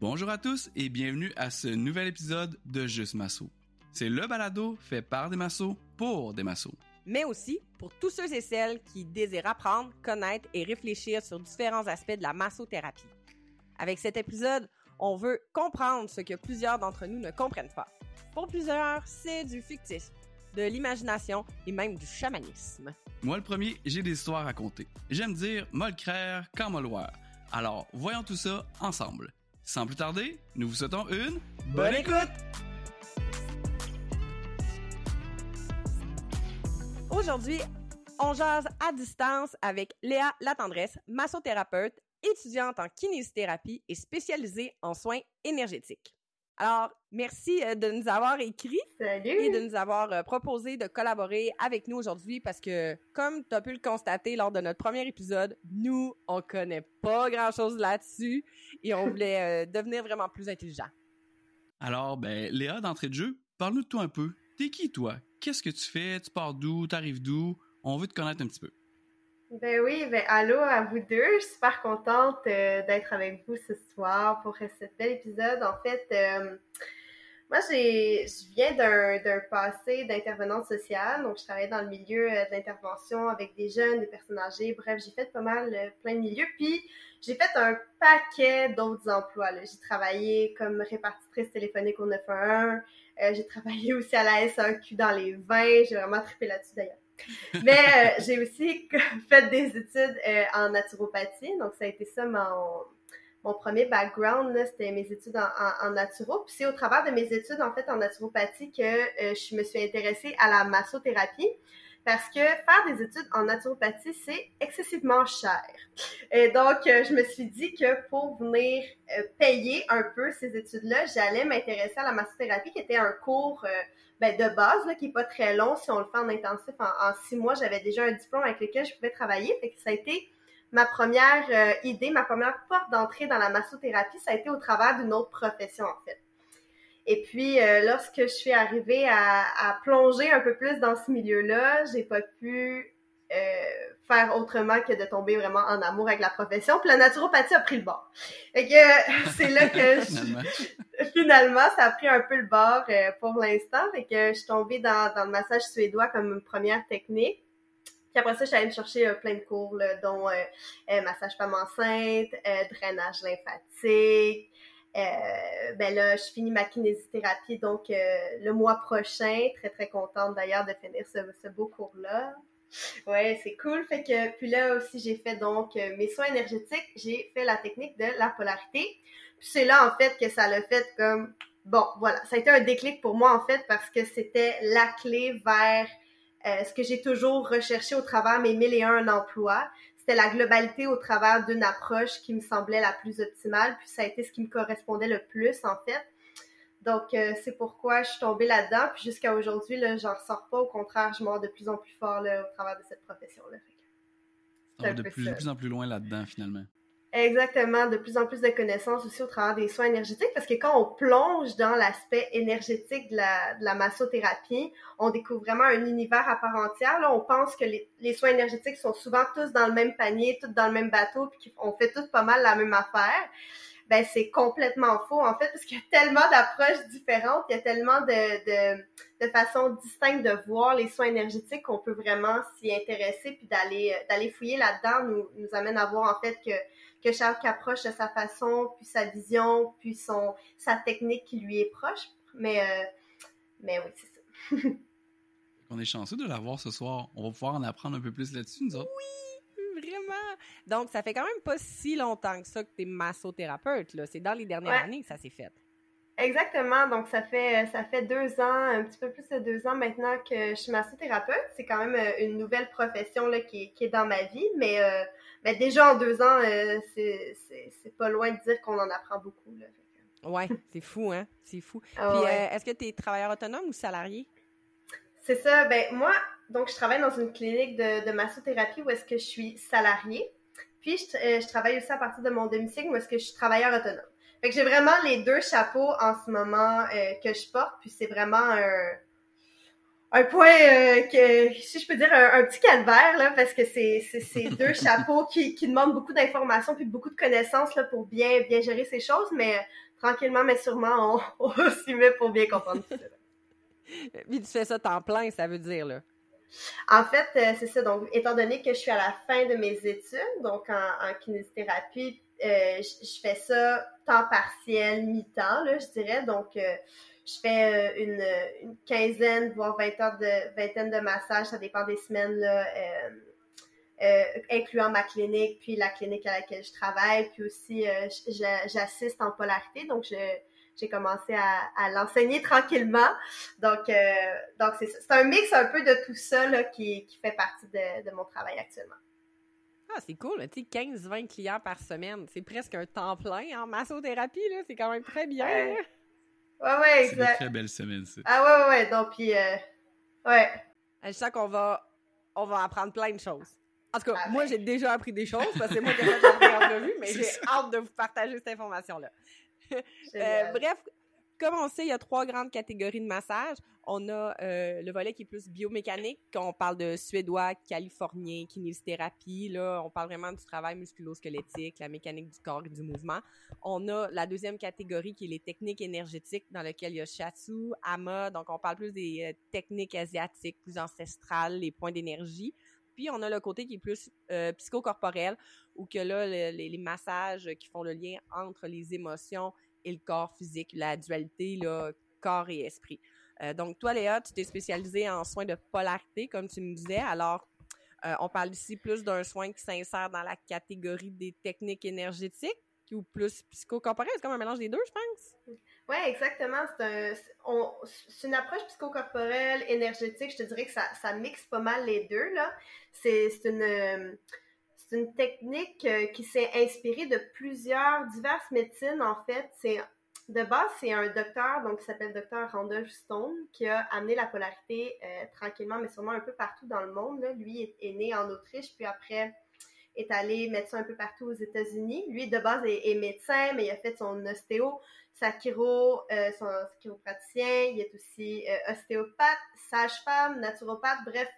Bonjour à tous et bienvenue à ce nouvel épisode de Juste Masso. C'est le balado fait par des massos pour des massos. mais aussi pour tous ceux et celles qui désirent apprendre, connaître et réfléchir sur différents aspects de la massothérapie. Avec cet épisode, on veut comprendre ce que plusieurs d'entre nous ne comprennent pas. Pour plusieurs, c'est du fictif, de l'imagination et même du chamanisme. Moi le premier, j'ai des histoires à raconter. J'aime dire molle craire quand. Alors, voyons tout ça ensemble. Sans plus tarder, nous vous souhaitons une Bonne écoute! Aujourd'hui, on jase à distance avec Léa Latendresse, massothérapeute, étudiante en kinésithérapie et spécialisée en soins énergétiques. Alors, merci euh, de nous avoir écrit Salut! et de nous avoir euh, proposé de collaborer avec nous aujourd'hui parce que, comme tu as pu le constater lors de notre premier épisode, nous, on connaît pas grand-chose là-dessus et on voulait euh, devenir vraiment plus intelligent. Alors, ben, Léa, d'entrée de jeu, parle-nous de toi un peu. T'es qui, toi? Qu'est-ce que tu fais? Tu pars d'où? T'arrives d'où? On veut te connaître un petit peu. Ben oui, ben allô à vous deux. Super contente euh, d'être avec vous ce soir pour ce bel épisode. En fait, euh, moi, j'ai, je viens d'un, passé d'intervenante sociale. Donc, je travaillais dans le milieu euh, de l'intervention avec des jeunes, des personnes âgées. Bref, j'ai fait pas mal euh, plein de milieux. Puis, j'ai fait un paquet d'autres emplois. J'ai travaillé comme répartitrice téléphonique au 911. Euh, j'ai travaillé aussi à la SAQ dans les vins. J'ai vraiment trippé là-dessus d'ailleurs. Mais euh, j'ai aussi fait des études euh, en naturopathie. Donc, ça a été ça mon, mon premier background. C'était mes études en, en, naturo. Puis c'est au travers de mes études, en fait, en naturopathie que euh, je me suis intéressée à la massothérapie. Parce que faire des études en naturopathie, c'est excessivement cher. Et donc, je me suis dit que pour venir payer un peu ces études-là, j'allais m'intéresser à la massothérapie, qui était un cours ben, de base, là, qui est pas très long. Si on le fait en intensif en, six mois, j'avais déjà un diplôme avec lequel je pouvais travailler. Fait que ça a été ma première euh, idée, ma première porte d'entrée dans la massothérapie, ça a été au travers d'une autre profession, en fait. Et puis, euh, lorsque je suis arrivée à, à, plonger un peu plus dans ce milieu-là, j'ai pas pu euh, faire autrement que de tomber vraiment en amour avec la profession. Puis la naturopathie a pris le bord. Fait que c'est là que je, finalement, ça a pris un peu le bord euh, pour l'instant. Fait que je suis tombée dans, le massage suédois comme une première technique. Puis après ça, je suis allée me chercher euh, plein de cours, dont euh, euh, massage femme enceinte, euh, drainage lymphatique. Euh, ben là, je finis ma kinésithérapie donc euh, le mois prochain. Très très contente d'ailleurs de finir ce, ce beau cours-là. Ouais, c'est cool. Fait que puis là aussi j'ai fait donc euh, mes soins énergétiques. J'ai fait la technique de la polarité. Puis c'est là en fait que ça l'a fait comme bon, voilà, ça a été un déclic pour moi en fait parce que c'était la clé vers euh, ce que j'ai toujours recherché au travers mes mille et un emplois. C'était la globalité au travers d'une approche qui me semblait la plus optimale, puis ça a été ce qui me correspondait le plus en fait. Donc euh, c'est pourquoi je suis tombée là-dedans, puis jusqu'à aujourd'hui là, j'en ressors pas. Au contraire, je mords de plus en plus fort là, au travers de cette profession-là. On va plus, de plus en plus loin là-dedans, finalement. Exactement, de plus en plus de connaissances aussi au travers des soins énergétiques, parce que quand on plonge dans l'aspect énergétique de la, de la massothérapie, on découvre vraiment un univers à part entière. Là, on pense que les, les soins énergétiques sont souvent tous dans le même panier, tous dans le même bateau, puis qu'on fait tous pas mal la même affaire. Ben, c'est complètement faux, en fait, parce qu'il y a tellement d'approches différentes, il y a tellement de, de, de façons distinctes de voir les soins énergétiques qu'on peut vraiment s'y intéresser, puis d'aller d'aller fouiller là-dedans nous, nous amène à voir, en fait, que que chaque approche a sa façon, puis sa vision, puis son sa technique qui lui est proche. Mais euh, mais oui, c'est ça. On est chanceux de l'avoir ce soir. On va pouvoir en apprendre un peu plus là-dessus, nous autres. Vraiment! Donc, ça fait quand même pas si longtemps que ça que tu es massothérapeute. là. C'est dans les dernières Ouais. années que ça s'est fait. Exactement. Donc ça fait ça fait deux ans, un petit peu plus de deux ans maintenant que je suis massothérapeute. C'est quand même euh, une nouvelle profession là qui est, qui est dans ma vie, mais euh, mais déjà en deux ans, euh, c'est pas loin de dire qu'on en apprend beaucoup là. Ouais, c'est fou, hein? C'est fou. Ah Puis, ouais. euh, est-ce que tu es travailleur autonome ou salarié? C'est ça. Ben moi, donc je travaille dans une clinique de, de massothérapie où est-ce que je suis salariée. Puis je, euh, je travaille aussi à partir de mon domicile où est-ce que je suis travailleur autonome. Fait que j'ai vraiment les deux chapeaux en ce moment euh, que je porte. Puis c'est vraiment un, un point euh, que, si je peux dire, un, petit calvaire, là, parce que c'est, deux chapeaux qui, qui demandent beaucoup d'informations puis beaucoup de connaissances là, pour bien, bien gérer ces choses, mais tranquillement, mais sûrement, on, on s'y met pour bien comprendre tout ça. Puis tu fais ça temps plein, ça veut dire, là. En fait, euh, c'est ça. Donc, étant donné que je suis à la fin de mes études, donc en, en kinésithérapie, euh, je, fais ça temps partiel, mi-temps, là, je dirais. Donc, euh, je fais euh, une, quinzaine, voire vingt heures de, vingtaine de massages, ça dépend des semaines, là, incluant ma clinique, puis la clinique à laquelle je travaille, puis aussi j'assiste en polarité. Donc, j'ai commencé à, à l'enseigner tranquillement. Donc, donc c'est C'est un mix un peu de tout ça là, qui, qui fait partie de, de mon travail actuellement. Ah, c'est cool, tu sais, 15-20 clients par semaine. C'est presque un temps plein en massothérapie, là. C'est quand même très bien. Ouais, ouais, ouais C'est une très belle semaine, ça. Ah, ouais, ouais, ouais. Donc, puis, euh, ouais. Je sens qu'on va, on va apprendre plein de choses. En tout cas, ah, moi, j'ai déjà appris des choses parce que c'est moi qui ai fait la entrevue, mais j'ai hâte de vous partager cette information-là. Euh, bref, comme on sait, il y a trois grandes catégories de massage. On a euh, le volet qui est plus biomécanique, quand on parle de suédois, californien, kinésithérapie. Là, on parle vraiment du travail musculo-squelettique, la mécanique du corps et du mouvement. On a la deuxième catégorie qui est les techniques énergétiques, dans lequel il y a Shatsu, Ama. Donc, on parle plus des euh, techniques asiatiques, plus ancestrales, les points d'énergie. Puis, on a le côté qui est plus euh, psychocorporel, où que là, les, massages qui font le lien entre les émotions et le corps physique, la dualité, là, corps et esprit. Euh, donc, toi, Léa, tu t'es spécialisée en soins de polarité, comme tu nous disais. Alors, euh, on parle ici plus d'un soin qui s'insère dans la catégorie des techniques énergétiques ou plus psychocorporel. C'est comme un mélange des deux, je pense. Oui, exactement. C'est une approche psychocorporelle, énergétique. Je te dirais que ça, ça mixe pas mal les deux. là. C'est une, une technique euh, qui s'est inspirée de plusieurs diverses médecines. En fait, c'est de base, c'est un docteur donc qui s'appelle docteur Randolph Stone qui a amené la polarité euh, tranquillement, mais sûrement un peu partout dans le monde. Là. Lui est, né en Autriche, puis après est allé ça un peu partout aux États-Unis. Lui, de base, est, médecin, mais il a fait son ostéo, sa chiro, euh, son chiropraticien. Il est aussi ostéopathe, sage-femme, naturopathe, bref,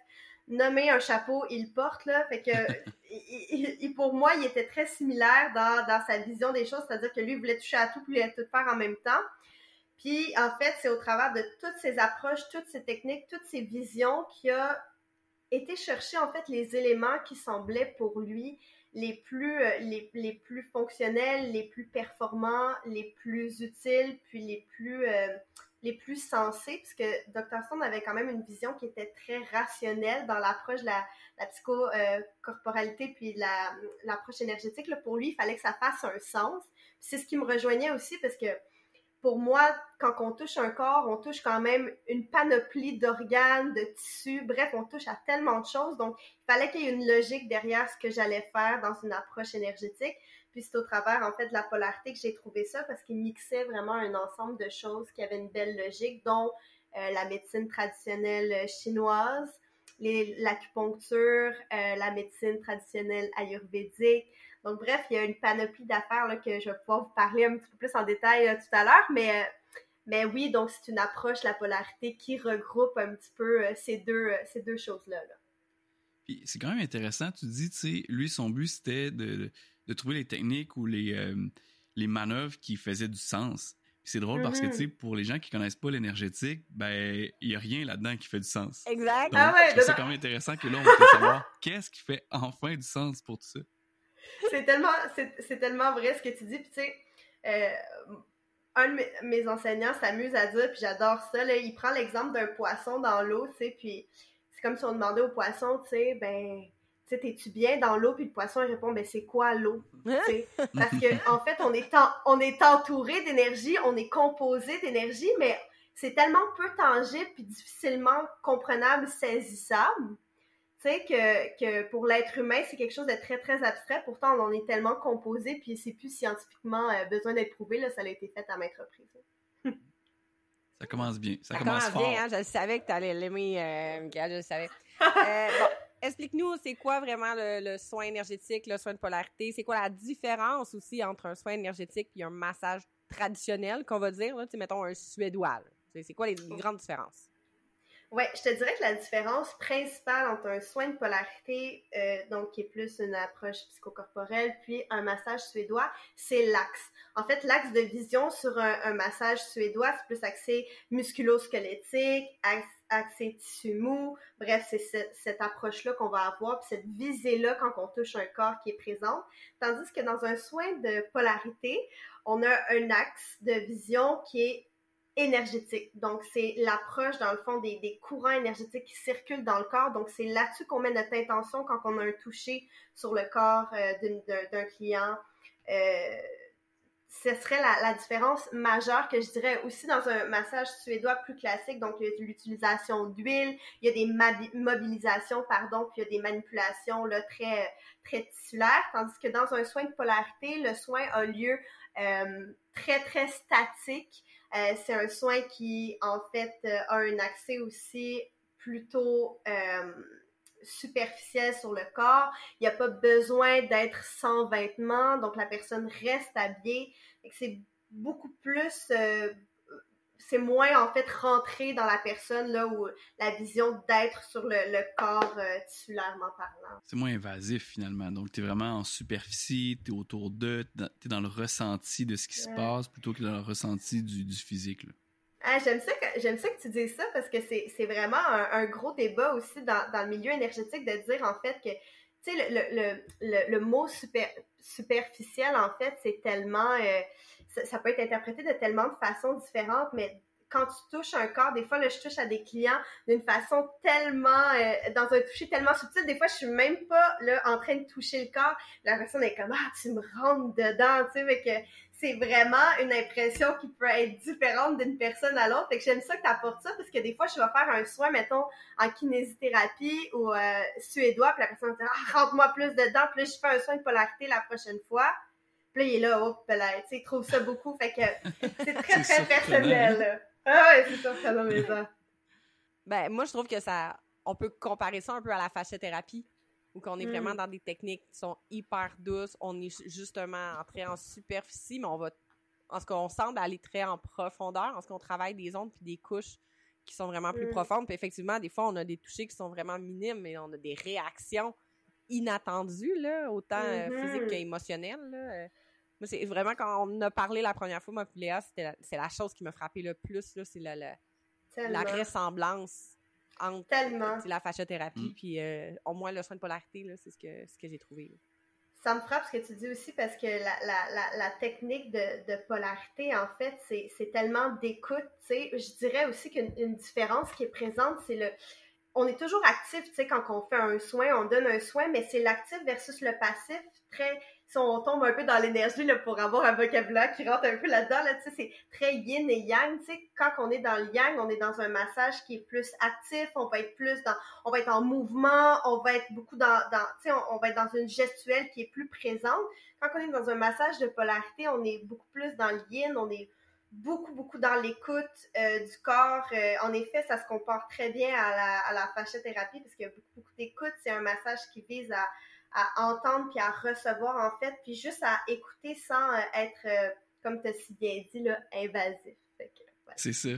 nommé un chapeau, il porte, là. Fait que, il, pour moi, il était très similaire dans, dans sa vision des choses, c'est-à-dire que lui, il voulait toucher à tout, il voulait tout faire en même temps. Puis, en fait, c'est au travers de toutes ces approches, toutes ces techniques, toutes ces visions qu'il a été chercher en fait les éléments qui semblaient pour lui les plus, euh, les, les, plus fonctionnels, les plus performants, les plus utiles, puis les plus, euh, les plus sensés, puisque Dr. Stone avait quand même une vision qui était très rationnelle dans l'approche de la, psychocorporalité, puis l'approche énergétique. Pour lui, il fallait que ça fasse un sens. C'est ce qui me rejoignait aussi, parce que pour moi, quand on touche un corps, on touche quand même une panoplie d'organes, de tissus, bref, on touche à tellement de choses. Donc, il fallait qu'il y ait une logique derrière ce que j'allais faire dans une approche énergétique. Puis c'est au travers, en fait, de la polarité que j'ai trouvé ça parce qu'il mixait vraiment un ensemble de choses qui avaient une belle logique, dont euh, la médecine traditionnelle chinoise, l'acupuncture, euh, la médecine traditionnelle ayurvédique, donc, bref, il y a une panoplie d'affaires que je vais pouvoir vous parler un petit peu plus en détail euh, tout à l'heure, mais, euh, oui, donc c'est une approche, la polarité, qui regroupe un petit peu euh, ces deux, ces deux choses-là. Puis c'est quand même intéressant, tu dis, tu sais, lui, son but, c'était de, de, trouver les techniques ou les, les manœuvres qui faisaient du sens. C'est drôle parce que, tu sais, mm-hmm. pour les gens qui connaissent pas l'énergétique, ben, il y a rien là-dedans qui fait du sens. Exact. ah ouais, c'est quand même intéressant que là, on peut savoir qu'est-ce qui fait enfin du sens pour tout ça c'est tellement, c'est tellement vrai ce que tu dis. Puis tu sais, euh, un de mes, enseignants s'amuse à dire, puis j'adore ça, là, il prend l'exemple d'un poisson dans l'eau, tu sais, puis c'est comme si on demandait au poisson, tu sais, ben, sais, t'es-tu bien dans l'eau? Puis le poisson, il répond, ben, c'est quoi l'eau? Parce que en fait, on est, on est entouré d'énergie, on est composé d'énergie, mais c'est tellement peu tangible puis difficilement comprenable, saisissable tu sais, que, que pour l'être humain, c'est quelque chose de très, très abstrait. Pourtant, on en est tellement composé, puis c'est plus scientifiquement euh, besoin d'être prouvé. Là, ça a été fait à maintes reprises. ça commence bien. Ça, commence, fort. bien. Hein? Je savais que tu allais l'aimer, euh, je le savais. Euh, bon, explique-nous, c'est quoi vraiment le, soin énergétique, le soin de polarité? C'est quoi la différence aussi entre un soin énergétique et un massage traditionnel, qu'on va dire, là, mettons un suédois? C'est quoi les, les grandes différences? Ouais, je te dirais que la différence principale entre un soin de polarité, euh, donc qui est plus une approche psychocorporelle, puis un massage suédois, c'est l'axe. En fait, l'axe de vision sur un, massage suédois, c'est plus axé musculo-squelettique, axé tissu mou. Bref, c'est cette, approche-là qu'on va avoir, puis cette visée-là quand on touche un corps qui est présent. Tandis que dans un soin de polarité, on a un axe de vision qui est énergétique. Donc, c'est l'approche, dans le fond, des, courants énergétiques qui circulent dans le corps. Donc, c'est là-dessus qu'on met notre intention quand on a un toucher sur le corps euh, d'un client. Euh, ce serait la, différence majeure que je dirais aussi dans un massage suédois plus classique. Donc, il y a l'utilisation d'huile, il y a des mobilisations, pardon, puis il y a des manipulations là, très, très tissulaires. Tandis que dans un soin de polarité, le soin a lieu euh, très, très statique. Euh, c'est un soin qui, en fait, euh, a un accès aussi plutôt euh, superficiel sur le corps. Il n'y a pas besoin d'être sans vêtements, donc la personne reste habillée. C'est beaucoup plus c'est moins en fait rentré dans la personne là où la vision d'être sur le, corps euh, tissulairement parlant. C'est moins invasif finalement. Donc tu es vraiment en superficie, tu es autour d'eux, tu es dans le ressenti de ce qui se passe plutôt que dans le ressenti du, du physique. Ah, j'aime ça que j'aime ça que tu dises ça parce que c'est vraiment un, gros débat aussi dans, dans, le milieu énergétique de dire en fait que tu sais le, le, le, le, mot super, superficiel en fait c'est tellement euh, ça, peut être interprété de tellement de façons différentes, mais quand tu touches un corps, des fois, je touche à des clients d'une façon tellement, euh, dans un toucher tellement subtil, des fois, je suis même pas, là, en train de toucher le corps. La personne est comme, ah, tu me rentres dedans, tu sais, mais que c'est vraiment une impression qui peut être différente d'une personne à l'autre. Fait que j'aime ça que tu apportes ça, parce que des fois, je vais faire un soin, mettons, en kinésithérapie ou euh, suédois, puis la personne va dire, ah, rentre-moi plus dedans, puis là, je fais un soin de polarité la prochaine fois. Puis là, il est là, hop, là, tu sais, il trouve ça beaucoup. Fait que c'est très, très personnel. Ah ouais, c'est surprenant, Ben, moi, je trouve que ça. On peut comparer ça un peu à la fasciothérapie, où qu'on est vraiment mm. dans des techniques qui sont hyper douces. On est justement entré en superficie, mais on va. En ce qu'on semble aller très en profondeur, en ce qu'on travaille des ondes puis des couches qui sont vraiment plus mm. profondes. Puis effectivement, des fois, on a des touchés qui sont vraiment minimes, mais on a des réactions inattendues, là, autant euh, mm-hmm. physiques qu'émotionnelles. Là c'est vraiment quand on a parlé la première fois, moi Léa, c'est la chose qui m'a frappé le plus, c'est la, la, ressemblance entre la fasciothérapie mm. puis euh, au moins le soin de polarité, c'est ce que, ce que j'ai trouvé. Ça me frappe ce que tu dis aussi parce que la, technique de, polarité, en fait, c'est tellement d'écoute. Je dirais aussi qu'une différence qui est présente, c'est le. On est toujours actif, tu sais, quand on fait un soin, on donne un soin, mais c'est l'actif versus le passif. Très, si on tombe un peu dans l'énergie pour avoir un vocabulaire qui rentre un peu là-dedans, là, c'est très yin et yang. Quand on est dans le yang, on est dans un massage qui est plus actif, on va être plus dans, on va être en mouvement, on va être beaucoup dans, dans on, va être dans une gestuelle qui est plus présente. Quand on est dans un massage de polarité, on est beaucoup plus dans le yin, on est beaucoup, beaucoup dans l'écoute euh, du corps. Euh, en effet, ça se compare très bien à la, à la parce qu'il y a beaucoup, beaucoup d'écoute. C'est un massage qui vise à, à entendre puis à recevoir en fait, puis juste à écouter sans euh, être, euh, comme tu as si bien dit, là, invasif. C'est ça.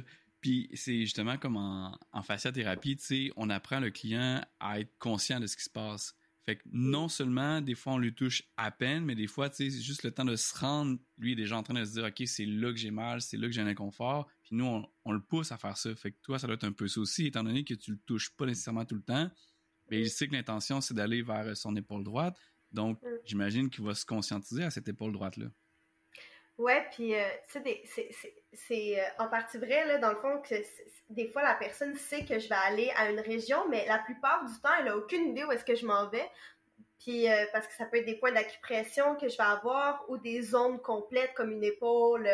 Puis c'est justement comme en, en fasciathérapie, tu sais, on apprend le client à être conscient de ce qui se passe. Fait que non seulement, des fois, on lui touche à peine, mais des fois, tu sais, c'est juste le temps de se rendre. Lui est déjà en train de se dire, OK, c'est là que j'ai mal, c'est là que j'ai un inconfort. Puis nous, on, on, le pousse à faire ça. Fait que toi, ça doit être un peu ça aussi, étant donné que tu le touches pas nécessairement tout le temps mais il sait que l'intention, c'est d'aller vers son épaule droite. Donc, mm. j'imagine qu'il va se conscientiser à cette épaule droite-là. Ouais, puis, euh, tu sais, c'est euh, en partie vrai, là, dans le fond, que des fois, la personne sait que je vais aller à une région, mais la plupart du temps, elle n'a aucune idée où est-ce que je m'en vais. Puis, euh, parce que ça peut être des points d'acupression que je vais avoir ou des zones complètes comme une épaule,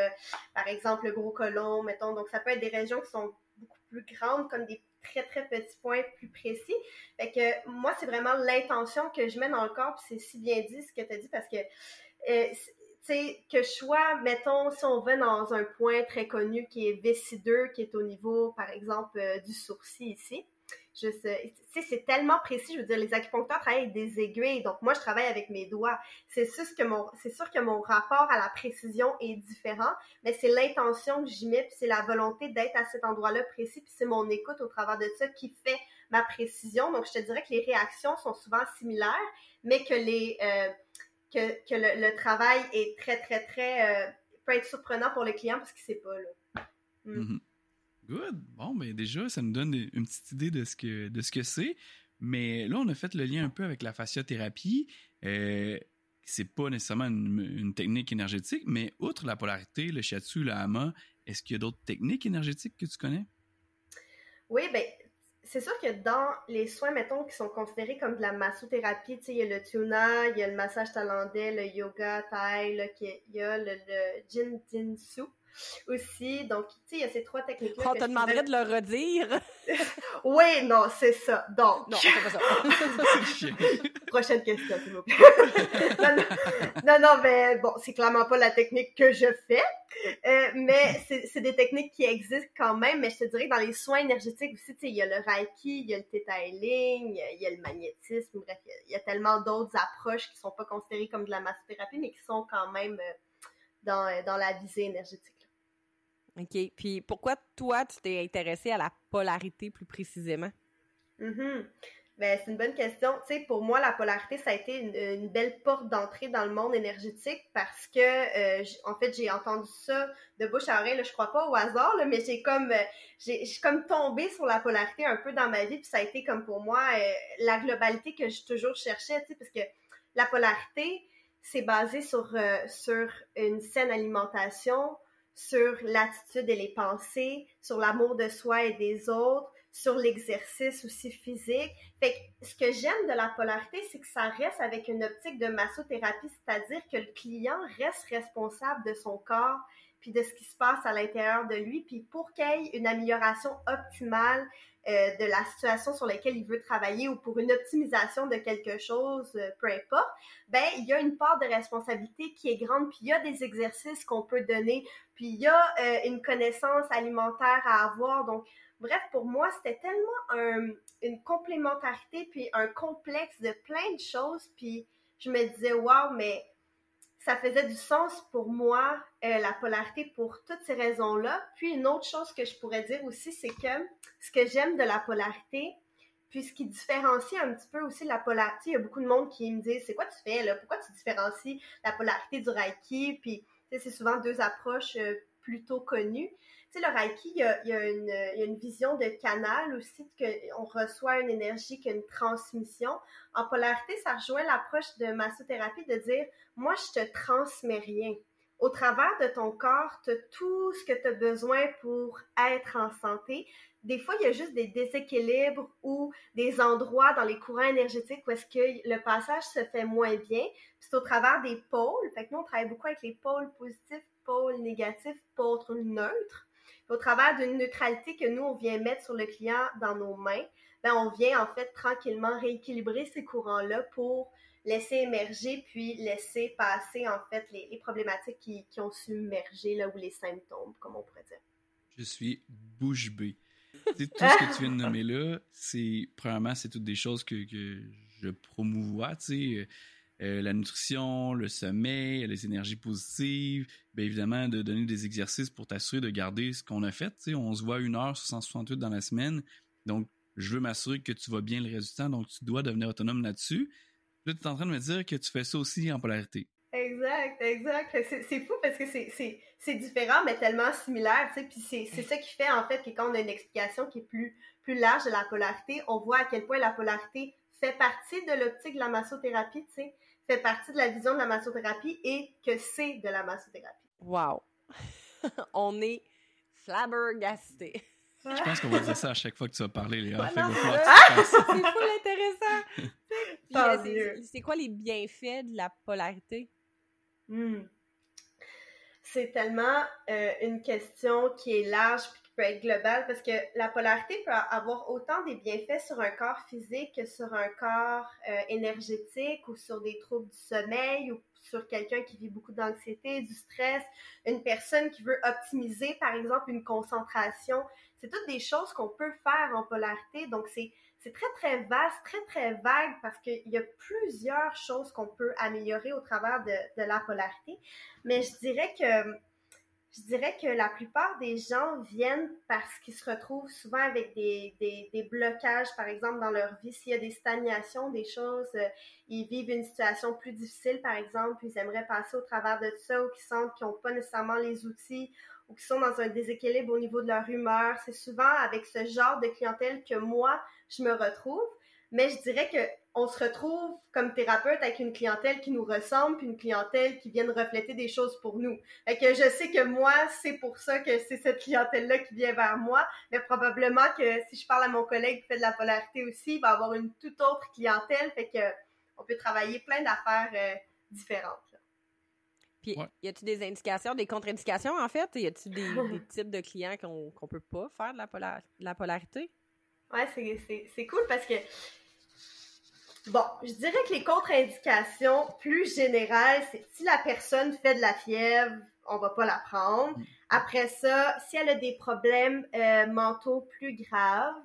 par exemple, le gros colon, mettons. Donc, ça peut être des régions qui sont beaucoup plus grandes, comme des très, très petits points plus précis. Fait que moi, c'est vraiment l'intention que je mets dans le corps, puis c'est si bien dit ce que tu as dit, parce que, euh, tu sais, que je sois, mettons, si on va dans un point très connu qui est V2, qui est au niveau, par exemple, euh, du sourcil ici, sais, c'est tellement précis. Je veux dire, les acupuncteurs travaillent avec des aiguilles, donc moi, je travaille avec mes doigts. C'est sûr que mon, c'est sûr que mon rapport à la précision est différent, mais c'est l'intention que j'y mets, puis c'est la volonté d'être à cet endroit-là précis, puis c'est mon écoute au travers de ça qui fait ma précision. Donc, je te dirais que les réactions sont souvent similaires, mais que les, euh, que, que le, travail est très, très, très, euh, peut être surprenant pour le client parce qu'il sait pas, là. Mm. Mm-hmm. Good. Bon, ben déjà, ça nous donne une petite idée de ce que de ce que c'est. Mais là, on a fait le lien un peu avec la fasciothérapie. Euh, c'est pas nécessairement une, technique énergétique, mais outre la polarité, le shiatsu, le hama, est-ce qu'il y a d'autres techniques énergétiques que tu connais? Oui, ben c'est sûr que dans les soins, mettons, qui sont considérés comme de la massothérapie, il y a le tuna, il y a le massage thaïlandais, le yoga thai, il y a le, le jin jinsu, aussi. Donc, tu sais, il y a ces trois techniques-là. On te demanderait de le redire. oui, non, c'est ça. Donc. Non, c'est pas ça. Prochaine question, s'il vous plaît. non, non, mais bon, c'est clairement pas la technique que je fais. Euh, mais c'est des techniques qui existent quand même. Mais je te dirais que dans les soins énergétiques aussi, tu sais, il y a le Reiki, il y a le Theta Healing, il y a le magnétisme. Bref, il y a, tellement d'autres approches qui sont pas considérées comme de la massothérapie, mais qui sont quand même euh, dans, dans la visée énergétique. OK. Puis pourquoi toi, tu t'es intéressé à la polarité plus précisément? Mm Ben, c'est une bonne question. Tu sais, pour moi, la polarité, ça a été une, belle porte d'entrée dans le monde énergétique parce que, euh, en fait, j'ai entendu ça de bouche à oreille. Là, je crois pas au hasard, mais j'ai comme, euh, j'ai comme tombé sur la polarité un peu dans ma vie. Puis ça a été comme pour moi euh, la globalité que je toujours cherchais, tu sais, parce que la polarité, c'est basé sur, sur une saine alimentation, sur l'attitude et les pensées, sur l'amour de soi et des autres, sur l'exercice aussi physique. Fait que ce que j'aime de la polarité, c'est que ça reste avec une optique de massothérapie, c'est-à-dire que le client reste responsable de son corps puis de ce qui se passe à l'intérieur de lui, puis pour qu'il y ait une amélioration optimale euh, de la situation sur laquelle il veut travailler ou pour une optimisation de quelque chose, euh, peu importe, ben il y a une part de responsabilité qui est grande, puis il y a des exercices qu'on peut donner, puis il y a euh, une connaissance alimentaire à avoir. Donc, bref, pour moi, c'était tellement une complémentarité, puis un complexe de plein de choses, puis je me disais, waouh, mais ça faisait du sens pour moi, euh, la polarité, pour toutes ces raisons-là. Puis une autre chose que je pourrais dire aussi, c'est que ce que j'aime de la polarité, puis ce qui différencie un petit peu aussi la polarité, il y a beaucoup de monde qui me dit, c'est quoi tu fais là? Pourquoi tu différencies la polarité du Reiki? Puis c'est souvent deux approches euh, plutôt connues. Tu sais, le Reiki, il y, a, une, vision de canal aussi, qu'on reçoit une énergie, qu'il y a une transmission. En polarité, ça rejoint l'approche de massothérapie de dire, moi, je te transmets rien. Au travers de ton corps, tu as tout ce que tu as besoin pour être en santé. Des fois, il y a juste des déséquilibres ou des endroits dans les courants énergétiques où est-ce que le passage se fait moins bien. C'est au travers des pôles. Fait que nous, on travaille beaucoup avec les pôles positifs, pôles négatifs, pôles neutres au travers d'une neutralité que nous, on vient mettre sur le client dans nos mains, ben, on vient en fait tranquillement rééquilibrer ces courants-là pour laisser émerger puis laisser passer en fait les, problématiques qui, ont submergé là ou les symptômes, comme on pourrait dire. Je suis bouche bée. tout ce que tu viens de nommer là, c'est premièrement c'est toutes des choses que, que je promouvois, euh, la nutrition, le sommeil, les énergies positives, bien évidemment de donner des exercices pour t'assurer de garder ce qu'on a fait. on se voit une heure sur 168 dans la semaine, donc je veux m'assurer que tu vas bien le temps, donc tu dois devenir autonome là-dessus. Là, tu es en train de me dire que tu fais ça aussi en polarité. Exact, exact. C'est fou parce que c'est différent, mais tellement similaire, tu sais. Puis c'est ça qui fait, en fait, que quand on a une explication qui est plus, plus large de la polarité, on voit à quel point la polarité fait partie de l'optique de la massothérapie, tu sais fait partie de la vision de la massothérapie et que c'est de la massothérapie. Wow! On est flabbergasté. Je pense qu'on va dire ça à chaque fois que tu vas parler, Léa. c'est fou intéressant. Euh, c'est quoi les bienfaits de la polarité? Hmm. C'est tellement euh, une question qui est large peut être global parce que la polarité peut avoir autant des bienfaits sur un corps physique que sur un corps euh, énergétique ou sur des troubles du sommeil ou sur quelqu'un qui vit beaucoup d'anxiété, du stress, une personne qui veut optimiser, par exemple, une concentration. C'est toutes des choses qu'on peut faire en polarité. Donc, c'est c'est très, très vaste, très, très vague parce qu'il y a plusieurs choses qu'on peut améliorer au travers de, de, la polarité. Mais je dirais que je dirais que la plupart des gens viennent parce qu'ils se retrouvent souvent avec des, des, des, blocages, par exemple, dans leur vie. S'il y a des stagnations, des choses, euh, ils vivent une situation plus difficile, par exemple, puis ils aimeraient passer au travers de ça, ou qui sentent qu'ils n'ont pas nécessairement les outils, ou qui sont dans un déséquilibre au niveau de leur humeur. C'est souvent avec ce genre de clientèle que moi, je me retrouve. Mais je dirais que on se retrouve comme thérapeute avec une clientèle qui nous ressemble, puis une clientèle qui vient refléter des choses pour nous. Fait que je sais que moi, c'est pour ça que c'est cette clientèle-là qui vient vers moi, mais probablement que si je parle à mon collègue qui fait de la polarité aussi, il va avoir une toute autre clientèle, fait que on peut travailler plein d'affaires euh, différentes. Puis, y a-t-il des indications, des contre-indications, en fait? Y a-t-il des, des, types de clients qu'on qu'on peut pas faire de la, polar de la polarité? Ouais, c'est cool parce que Bon, je dirais que les contre-indications plus générales, c'est si la personne fait de la fièvre, on va pas la prendre. Mm. Après ça, si elle a des problèmes euh, mentaux plus graves,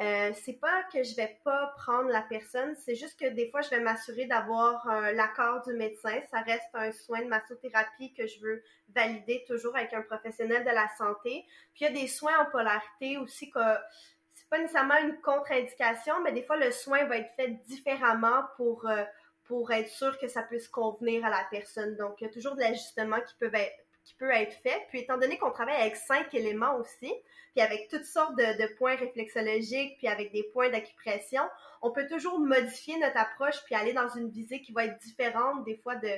euh, c'est pas que je vais pas prendre la personne, c'est juste que des fois, je vais m'assurer d'avoir euh, l'accord du médecin. Ça reste un soin de massothérapie que je veux valider toujours avec un professionnel de la santé. Puis il y a des soins en polarité aussi que pas nécessairement une contre-indication, mais des fois, le soin va être fait différemment pour, euh, pour être sûr que ça puisse convenir à la personne. Donc, il y a toujours de l'ajustement qui peut être qui peut être fait. Puis étant donné qu'on travaille avec cinq éléments aussi, puis avec toutes sortes de, de points réflexologiques, puis avec des points d'acupression, on peut toujours modifier notre approche puis aller dans une visée qui va être différente des fois de,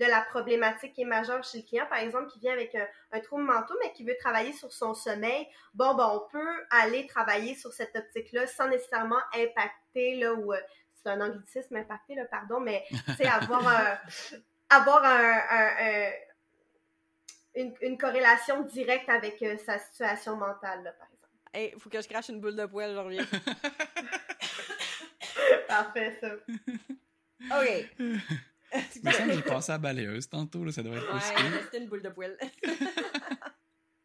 de la problématique qui est majeure chez le client, par exemple, qui vient avec un, trouble mental, mais qui veut travailler sur son sommeil, bon, ben, on peut aller travailler sur cette optique-là sans nécessairement impacter, là, ou euh, c'est un anglicisme impacté, là, pardon, mais c'est avoir un, avoir un, une, une, corrélation directe avec euh, sa situation mentale, là, par exemple. Hey, faut que je crache une boule de poêle, je reviens. Parfait, ça. OK. Mais ça, j'ai passé à balayeuse tantôt, là, ça devrait être possible. Ouais, c'était une boule de poêle.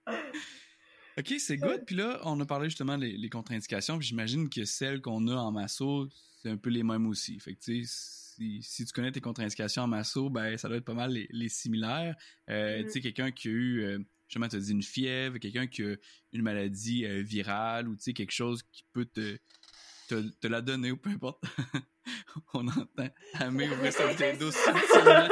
ok, c'est good. Puis là, on a parlé justement des les contre-indications. Puis j'imagine que celles qu'on a en masso, c'est un peu les mêmes aussi. Fait que tu sais, si, si, tu connais tes contre-indications en masso, ben ça doit être pas mal les, les similaires. Euh, mm. Tu sais, quelqu'un qui a eu, euh, justement, tu as dit une fièvre, quelqu'un qui a une maladie euh, virale ou tu sais, quelque chose qui peut te, te, te la donner ou peu importe. on entend Amé ouvrir sa bouteille d'eau subtilement.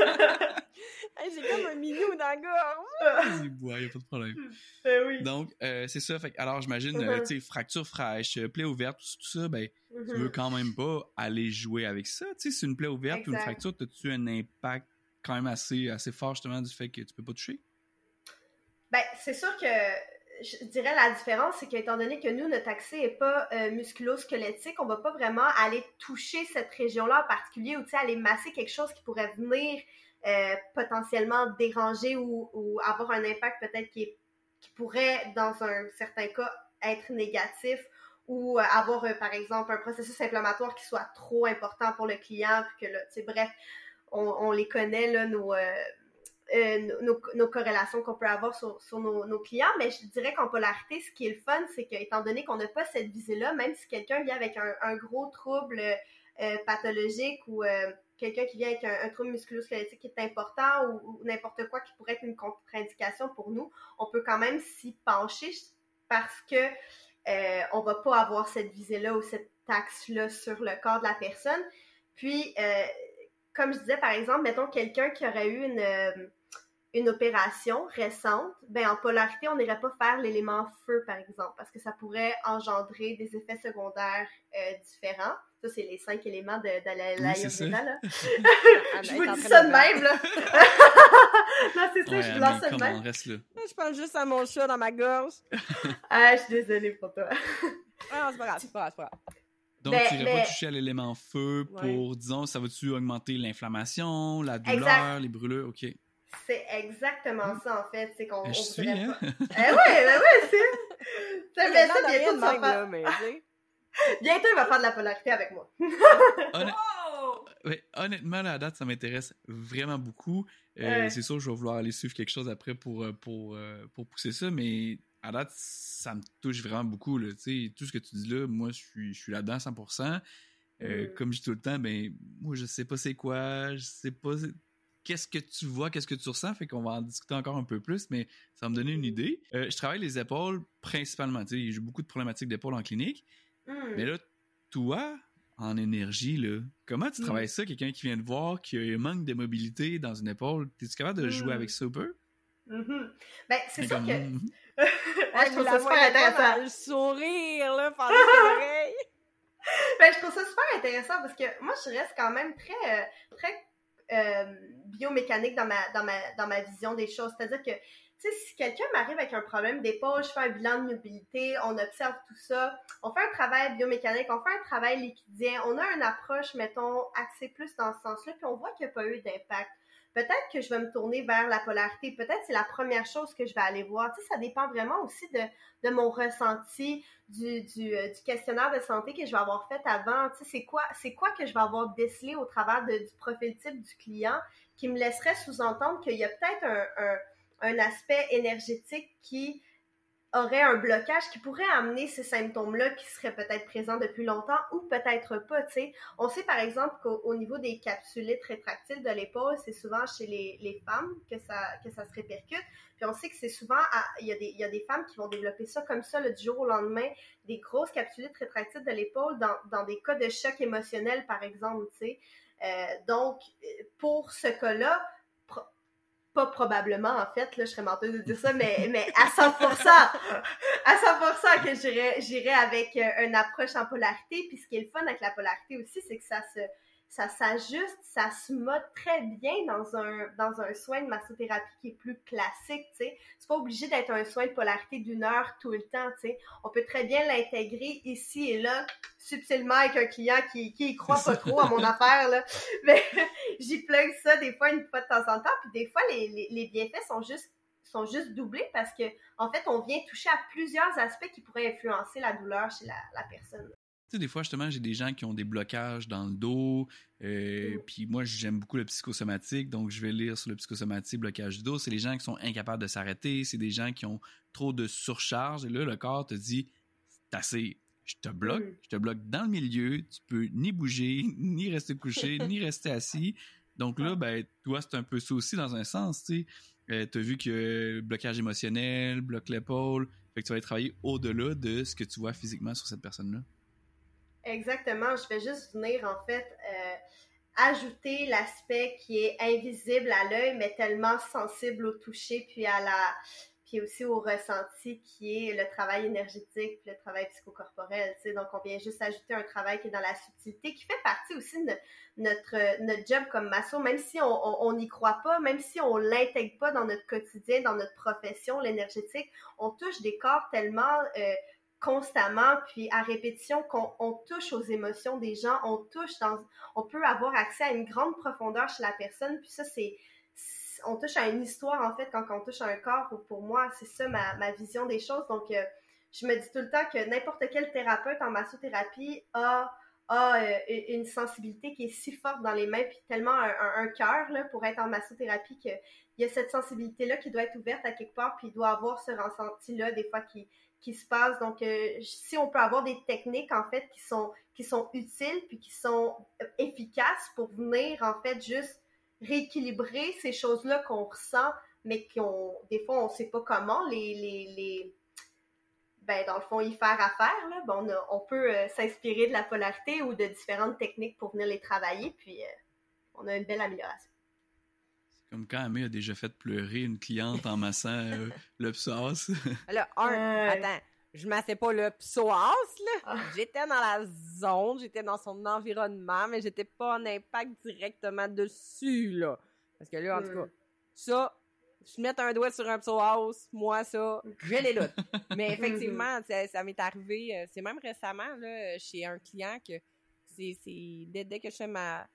J'ai comme un minou dans la gorge. Vas-y, bois, y'a pas de problème. Ben oui. Donc, euh, c'est ça. Fait, alors, j'imagine, euh, tu sais, fracture fraîche, euh, plaie ouverte, tout, ça, ben, tu veux mm-hmm. quand même pas aller jouer avec ça. Tu sais, c'est une plaie ouverte ou une fracture, as-tu un impact quand même assez, assez fort, justement, du fait que tu peux pas toucher? Ben, c'est sûr que je dirais la différence, c'est qu'étant donné que nous, notre accès n'est pas euh, musculo-squelettique, on va pas vraiment aller toucher cette région-là en particulier ou aller masser quelque chose qui pourrait venir euh, potentiellement déranger ou, avoir un impact peut-être qui, pourrait, dans un certain cas, être négatif ou euh, avoir, euh, par exemple, un processus inflammatoire qui soit trop important pour le client, que là, bref, on, on, les connaît, là, nos euh, nos, corrélations qu'on peut avoir sur, nos, clients, mais je dirais qu'en polarité, ce qui est le fun, c'est qu'étant donné qu'on n'a pas cette visée-là, même si quelqu'un vient avec un, gros trouble euh, pathologique ou euh, quelqu'un qui vient avec un, trouble musculo-squelettique qui est important ou, n'importe quoi qui pourrait être une contre-indication pour nous, on peut quand même s'y pencher parce que on va pas avoir cette visée-là ou cette taxe-là sur le corps de la personne. Puis, comme je disais, par exemple, mettons quelqu'un qui aurait eu une, une opération récente, ben en polarité, on n'irait pas faire l'élément feu, par exemple, parce que ça pourrait engendrer des effets secondaires euh, différents. Ça, c'est les cinq éléments de, de la, la oui, là. je vous dis ça de même, là. non, c'est ça, je vous lance ça de même. Reste là. Je pense juste à mon chat dans ma gorge. ah, je suis désolée pour toi. ah, c'est pas grave, c'est pas grave, c'est pas grave. Donc, tu n'irais pas toucher à l'élément feu pour, disons, ça va-tu augmenter l'inflammation, la douleur, les brûlures? OK. C'est exactement ça, en fait. C'est qu'on. Je suis, hein? Eh ouais, ben ouais, c'est. Ça Mais ça, bientôt, tu faire- mais, bientôt, il va faire de la polarité avec moi. Oh! honnêtement, à date, ça m'intéresse vraiment beaucoup. Euh, Ouais. C'est sûr, je vais vouloir aller suivre quelque chose après pour, euh, pour, euh, pour pousser ça, mais à date, ça me touche vraiment beaucoup. Là, Tu sais, tout ce que tu dis là, moi, je suis, je suis là-dedans 100%. Euh, Mm. Comme je dis tout le temps, ben, moi, je sais pas c'est quoi, je sais pas qu'est-ce que tu vois, qu'est-ce que tu ressens, fait qu'on va en discuter encore un peu plus, mais ça va me donner une idée. Euh, je travaille les épaules principalement, tu sais, j'ai beaucoup de problématiques d'épaules en clinique, Hmm. mais là, toi, en énergie, là, comment tu Mm. travailles ça, quelqu'un qui vient te voir, qui a un manque de mobilité dans une épaule, es-tu capable de jouer Mm. avec ça un peu? Mhm. Ben, c'est sûr Comme, que. mm, Ouais, je trouve ça super intéressant. le sourire, là, pendant les oreilles. Ben, je trouve ça super intéressant parce que moi, je reste quand même très, euh, très euh, biomécanique dans ma, vision des choses. C'est-à-dire que, si quelqu'un m'arrive avec un problème d'épaule, je fais un bilan de mobilité, on observe tout ça, on fait un travail biomécanique, on fait un travail liquidien, on a une approche, mettons, axée plus dans ce sens-là, puis on voit qu'il n'y a pas eu d'impact. Peut-être que je vais me tourner vers la polarité. Peut-être c'est la première chose que je vais aller voir. Tu sais, ça dépend vraiment aussi de, de mon ressenti, du, du, euh, questionnaire de santé que je vais avoir fait avant. Tu sais, c'est quoi, c'est quoi que je vais avoir décelé au travers du profil type du client qui me laisserait sous-entendre qu'il y a peut-être un, un aspect énergétique qui aurait un blocage qui pourrait amener ces symptômes-là qui seraient peut-être présents depuis longtemps ou peut-être pas, tu sais. On sait par exemple qu'au au niveau des capsulites rétractiles de l'épaule, c'est souvent chez les, femmes que ça, se répercute. Puis on sait que c'est souvent, il y, a des, femmes qui vont développer ça comme ça, le du jour au lendemain, des grosses capsulites rétractiles de l'épaule dans, des cas de choc émotionnel, par exemple. Euh, donc, pour ce cas-là, pas probablement, en fait, là, je serais menteuse de dire ça, mais, mais à 100%, à 100% que j'irais, j'irais avec euh, une approche en polarité. Puis ce qui est le fun avec la polarité aussi, c'est que ça se, ça s'ajuste, ça se mode très bien dans un, dans un soin de massothérapie qui est plus classique, tu sais. C'est pas obligé d'être un soin de polarité d'une heure tout le temps, tu sais. On peut très bien l'intégrer ici et là, subtilement avec un client qui, qui y croit pas trop à mon affaire, là. Mais j'y plug ça des fois une fois de temps en temps, puis des fois les, les, les bienfaits sont juste sont juste doublés parce que en fait on vient toucher à plusieurs aspects qui pourraient influencer la douleur chez la, la personne. Sais, des fois, justement, j'ai des gens qui ont des blocages dans le dos. euh, Mm. Puis moi, j'aime beaucoup le psychosomatique, donc je vais lire sur le psychosomatique, blocage du dos. C'est les gens qui sont incapables de s'arrêter. C'est des gens qui ont trop de surcharge. Et là, le corps te dit, c'est assez. Je te bloque, Mm. je te bloque dans le milieu. Tu peux ni bouger, ni rester couché, ni rester assis. Donc là, ben, toi, c'est un peu ça aussi dans un sens, tu sais. Euh, T'as vu que blocage émotionnel, bloque l'épaule. Fait que tu vas aller travailler au-delà de ce que tu vois physiquement sur cette personne-là. Exactement, je vais juste venir en fait euh, ajouter l'aspect qui est invisible à l'œil mais tellement sensible au toucher puis à la puis aussi au ressenti qui est le travail énergétique puis le travail psychocorporel, tu sais. Donc on vient juste ajouter un travail qui est dans la subtilité qui fait partie aussi de notre notre job comme masso même si on on n'y croit pas, même si on l'intègre pas dans notre quotidien, dans notre profession l'énergétique, on touche des corps tellement euh, constamment, puis à répétition, qu'on on touche aux émotions des gens, on touche dans, on peut avoir accès à une grande profondeur chez la personne, puis ça, c'est, on touche à une histoire, en fait, quand on touche à un corps, pour moi, c'est ça ma, ma vision des choses, donc euh, je me dis tout le temps que n'importe quel thérapeute en massothérapie a a euh, une sensibilité qui est si forte dans les mains, puis tellement un, un, cœur pour être en massothérapie que il y a cette sensibilité-là qui doit être ouverte à quelque part, puis il doit avoir ce ressenti-là des fois qui, qui se passe. Donc, euh, si on peut avoir des techniques, en fait, qui sont, qui sont utiles, puis qui sont euh, efficaces pour venir, en fait, juste rééquilibrer ces choses-là qu'on ressent, mais qu'on, des fois, on sait pas comment les, les, les ben, dans le fond, y faire affaire, là. On, peut euh, s'inspirer de la polarité ou de différentes techniques pour venir les travailler, puis on a une belle amélioration. Comme quand Amé a déjà fait pleurer une cliente en massant euh, le psoas. Là, un, Euh. attends, je massais pas le psoas, là. Ah. J'étais dans la zone, j'étais dans son environnement, mais j'étais pas en impact directement dessus, là. Parce que là, en tout Hmm. cas, ça, je mets un doigt sur un psoas, moi, ça, je les doute. mais effectivement, ça, ça m'est arrivé, euh, c'est même récemment, là, chez un client que c'est, c'est dès, dès que je fais ma,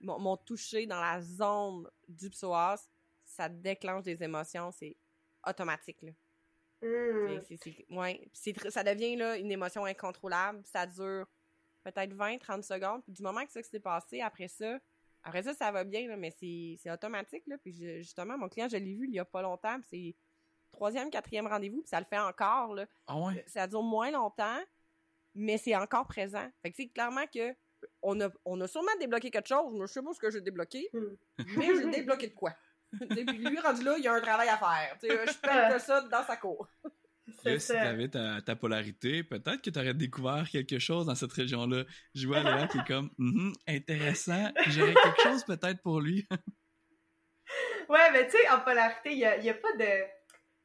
mon, mon toucher dans la zone du psoas, ça déclenche des émotions, c'est automatique. Là. Ouais, ça devient là, une émotion incontrôlable. Ça dure peut-être 20-30 secondes. Puis du moment que ça s'est passé, après ça, après ça, ça va bien, mais c'est automatique. Là. Puis justement, mon client, je l'ai vu il y a pas longtemps. c'est troisième, quatrième rendez-vous, puis ça le fait encore. Là. Ah ouais? Ça dure moins longtemps, mais c'est encore présent. Fait que c'est clairement que on a, on a sûrement débloqué quelque chose. Je sais pas ce que j'ai débloqué, hmm. mais j'ai débloqué de quoi? puis lui, rendu là, il y a un travail à faire. je pète ça dans sa cour. Là, si t'avais ta, ta polarité, peut-être que t'aurais découvert quelque chose dans cette région-là. Je vois Léa qui est comme mm-hmm, intéressant, j'aurais quelque chose peut-être pour lui. ouais, mais tu sais, en polarité, il n'y a, y a, pas de.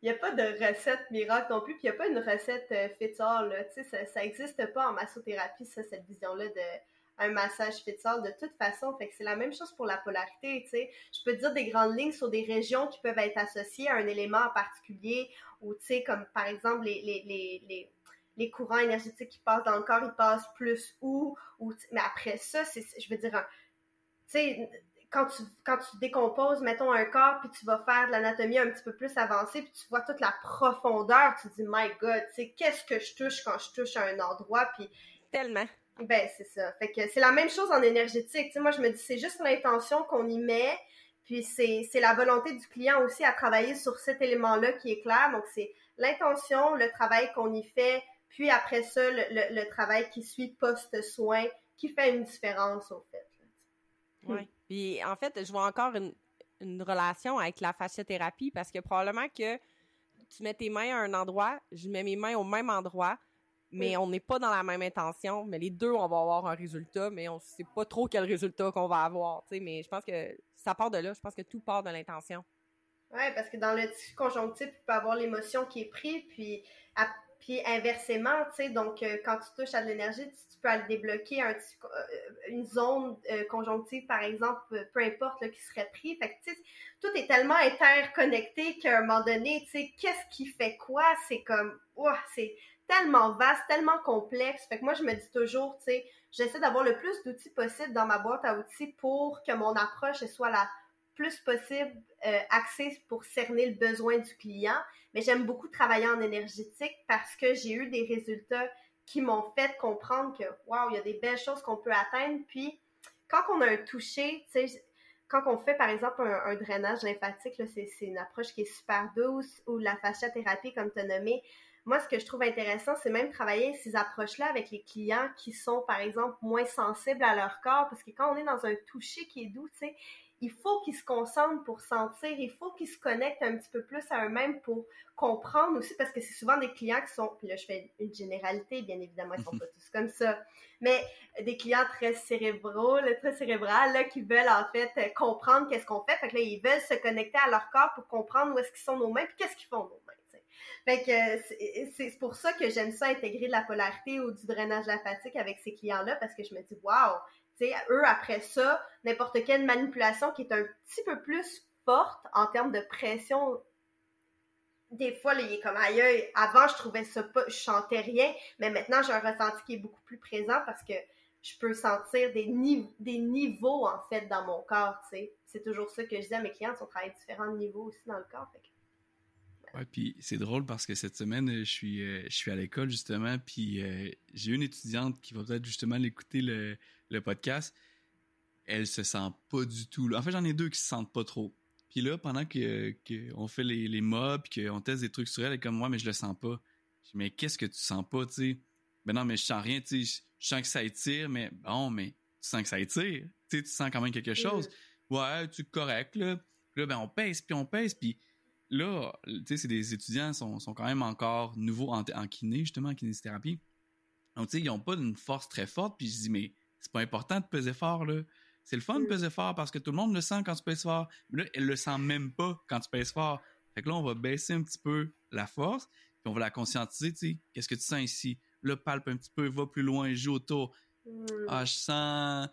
Il a pas de recette miracle non plus, puis il n'y a pas une recette euh, tu sais, ça, ça existe pas en massothérapie, ça, cette vision-là de un massage fétal de toute façon. Fait que c'est la même chose pour la polarité, tu sais. Je peux dire des grandes lignes sur des régions qui peuvent être associées à un élément en particulier ou, tu sais, comme par exemple les, les, les, les, courants énergétiques qui passent dans le corps, ils passent plus où, ou mais après ça, c'est, je veux dire, tu sais, quand tu, quand tu décomposes, mettons, un corps, puis tu vas faire de l'anatomie un petit peu plus avancée, puis tu vois toute la profondeur, tu te dis, my God, tu sais, qu'est-ce que je touche quand je touche à un endroit, puis... Tellement. Ben, c'est ça. Fait que c'est la même chose en énergétique. Tu sais, moi, je me dis, c'est juste l'intention qu'on y met, puis c'est la volonté du client aussi à travailler sur cet élément-là qui est clair. Donc, c'est l'intention, le travail qu'on y fait, puis après ça, le, travail qui suit post-soin, qui fait une différence, au fait. Oui. Puis, en fait, je vois encore une, une relation avec la fasciothérapie parce que probablement que tu mets tes mains à un endroit, je mets mes mains au même endroit, mais on n'est pas dans la même intention. Mais les deux, on va avoir un résultat, mais on ne sait pas trop quel résultat qu'on va avoir. Mais je pense que ça part de là. Je pense que tout part de l'intention. Oui, parce que dans le tissu conjonctif, tu peux avoir l'émotion qui est prise, puis, puis inversement, tu sais, donc euh, quand tu touches à de l'énergie, tu, peux aller débloquer un, euh, une zone euh, conjonctive, par exemple, peu importe, qui serait pris. Fait que, tu sais, tout est tellement interconnecté qu'à un moment donné, tu sais, qu'est-ce qui fait quoi? C'est comme, ouah, c'est tellement vaste, tellement complexe. Fait que moi, je me dis toujours, tu sais, j'essaie d'avoir le plus d'outils possible dans ma boîte à outils pour que mon approche soit la plus possible euh, axée pour cerner le besoin du client. Mais j'aime beaucoup travailler en énergétique parce que j'ai eu des résultats qui m'ont fait comprendre que, waouh, il y a des belles choses qu'on peut atteindre. Puis, quand on a un toucher, tu sais, quand on fait par exemple un, drainage lymphatique, c'est une approche qui est super douce ou la fasciathérapie, comme tu as nommé, moi, ce que je trouve intéressant, c'est même travailler ces approches-là avec les clients qui sont, par exemple, moins sensibles à leur corps, parce que quand on est dans un toucher qui est doux, tu sais, il faut qu'ils se concentrent pour sentir, il faut qu'ils se connectent un petit peu plus à eux-mêmes pour comprendre aussi, parce que c'est souvent des clients qui sont, puis là je fais une généralité, bien évidemment, ils sont pas tous comme ça, mais des clients très cérébraux, très cérébrales, là, qui veulent en fait comprendre qu'est-ce qu'on fait, fait que là, ils veulent se connecter à leur corps pour comprendre où est-ce qu'ils sont nos mains, puis qu'est-ce qu'ils font nos. Fait que c'est pour ça que j'aime ça intégrer de la polarité ou du drainage lymphatique avec ces clients-là parce que je me dis, waouh, tu sais, eux, après ça, n'importe quelle manipulation qui est un petit peu plus forte en termes de pression des fois, là, il est comme aïe, avant, je trouvais ça pas, je chantais rien, mais maintenant, j'ai un ressenti qui est beaucoup plus présent parce que je peux sentir des, des niveaux, en fait, dans mon corps, tu sais. C'est toujours ça que je dis à mes clients, on travaille différents niveaux aussi dans le corps. Fait Ouais, puis c'est drôle parce que cette semaine, je suis, euh, je suis à l'école justement, puis euh, j'ai une étudiante qui va peut-être justement l'écouter le, le, podcast. Elle se sent pas du tout. Là. En fait, j'en ai deux qui se sentent pas trop. Puis là, pendant que, que on fait les, les mobs, qu'on teste des trucs sur elle, elle est comme moi, mais je le sens pas. Je dis, mais qu'est-ce que tu sens pas, tu sais? Ben non, mais je sens rien, tu sais. Je, sens que ça étire, mais bon, mais tu sens que ça étire. Tu sais, tu sens quand même quelque chose. Ouais, tu es correct, là. Là, ben on pèse, puis on pèse, puis là, tu sais, c'est des étudiants sont, sont quand même encore nouveaux en, kiné, justement, en kinésithérapie. Donc, tu sais, ils n'ont pas une force très forte. Puis je dis, mais c'est pas important de peser fort, là. C'est le fun de mm. peser fort parce que tout le monde le sent quand tu pèses fort. Mais là, elle le sent même pas quand tu pèses fort. Fait que là, on va baisser un petit peu la force, puis on va la conscientiser, tu sais. Qu'est-ce que tu sens ici? Le palpe un petit peu, va plus loin, joue autour. Mm. Ah, je sens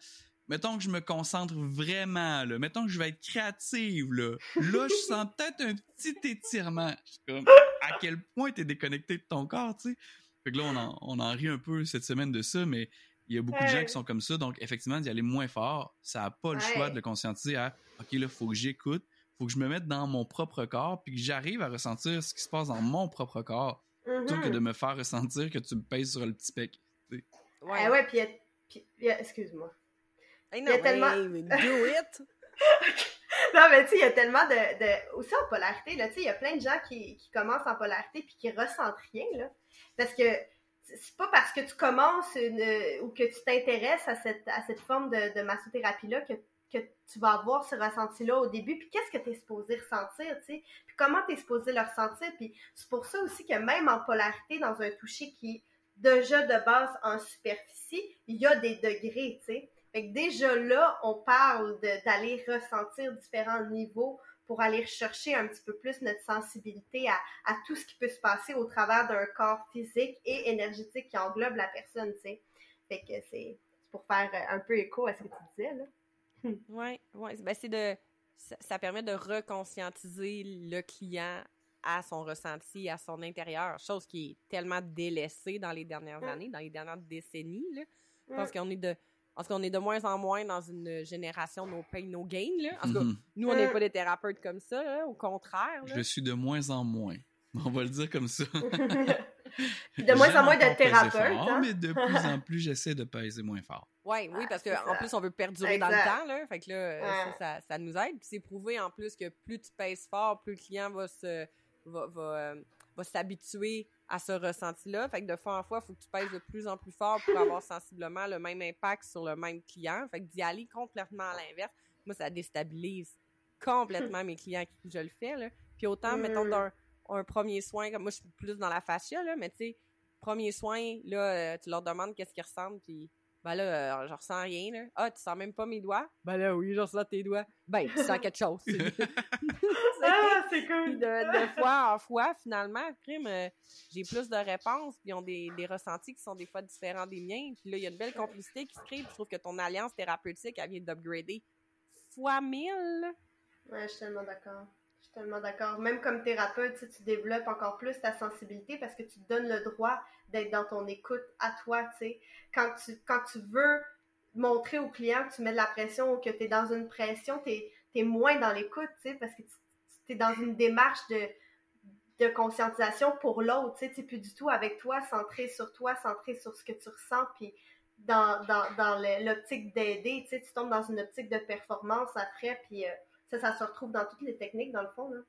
mettons que je me concentre vraiment, là, mettons que je vais être créative, là, là, je sens peut-être un petit étirement. Je suis comme, à quel point tu es déconnecté de ton corps, tu sais? Fait que là, on en, on en rit un peu cette semaine de ça, mais il y a beaucoup de gens qui sont comme ça, donc effectivement, d'y aller moins fort, ça n'a pas le choix de le conscientiser à, OK, là, faut que j'écoute, faut que je me mette dans mon propre corps, puis que j'arrive à ressentir ce qui se passe dans mon propre corps, plutôt que Mhm. de me faire ressentir que tu me pèses sur le petit pec. Ouais. Ah ouais, puis, excuse-moi. Hey, il non, y a tellement- do it! Non, mais tu sais, il y a tellement de, de. Aussi en polarité, là, tu sais, il y a plein de gens qui, qui commencent en polarité puis qui ressentent rien, là. Parce que c'est pas parce que tu commences une, ou que tu t'intéresses à cette, à cette forme de, de massothérapie-là que, que tu vas avoir ce ressenti-là au début. Puis qu'est-ce que tu es supposé ressentir, tu sais? Puis comment tu es supposé le ressentir? Puis c'est pour ça aussi que même en polarité, dans un toucher qui est déjà de base en superficie, il y a des degrés, tu sais? Fait que déjà là, on parle de- d'aller ressentir différents niveaux pour aller chercher un petit peu plus notre sensibilité à, à tout ce qui peut se passer au travers d'un corps physique et énergétique qui englobe la personne, tu sais. Fait que c'est pour faire euh, un peu écho à ce que tu disais, là. Ouais, ouais. Ben, c'est de. Ça, ça permet de reconscientiser le client à son ressenti, à son intérieur, chose qui est tellement délaissée dans les dernières Mm. années, dans les dernières décennies. Là. Je Mm. pense qu'on est de. Parce qu'on est de moins en moins dans une génération no pain, no gain. Là. En tout cas, Mhm. nous, on n'est Mm. pas des thérapeutes comme ça, là, au contraire. Je là. suis de moins en moins. On va le dire comme ça. De moins en moins de thérapeutes, fort, hein. mais de plus en plus, j'essaie de peser moins fort. Ouais, oui, Ah, parce qu'en ça. plus, on veut perdurer dans le temps, là. Fait que là, euh, Ouais. ça, ça, ça nous aide. Puis c'est prouvé en plus que plus tu pèses fort, plus le client va se va, va, euh, va s'habituer à ce ressenti-là. Fait que de fois en fois, il faut que tu pèses de plus en plus fort pour avoir sensiblement le même impact sur le même client. Fait que d'y aller complètement à l'inverse, moi, ça déstabilise complètement mes clients qui je le fais, là. Puis autant, Mm. mettons, d'un un premier soin, comme moi, je suis plus dans la fascia, là, mais tu sais, premier soin, là, euh, tu leur demandes qu'est-ce qu'ils ressentent, puis ben là, euh, je ressens rien, là. Ah, tu sens même pas mes doigts? Ben là, oui, je ressens tes doigts. Ben, tu sens quelque chose. Ah, c'est cool! de, de fois en fois, finalement, crime, euh, j'ai plus de réponses, puis ils ont des, des ressentis qui sont des fois différents des miens. Puis là, il y a une belle complicité qui se crée, puis je trouve que ton alliance thérapeutique, elle vient d'upgrader fois mille. Ouais, je suis tellement d'accord. Suis tellement d'accord. Même comme thérapeute, tu développes encore plus ta sensibilité parce que tu te donnes le droit d'être dans ton écoute à toi, tu sais. Quand tu, quand tu veux montrer au client que tu mets de la pression ou que tu es dans une pression, tu es, moins dans l'écoute, tu sais, parce que tu es dans une démarche de, de conscientisation pour l'autre, tu sais, plus du tout avec toi, centré sur toi, centré sur ce que tu ressens, puis dans, dans, dans l'optique d'aider, tu tu tombes dans une optique de performance après, puis euh, ça, ça se retrouve dans toutes les techniques, dans le fond, là.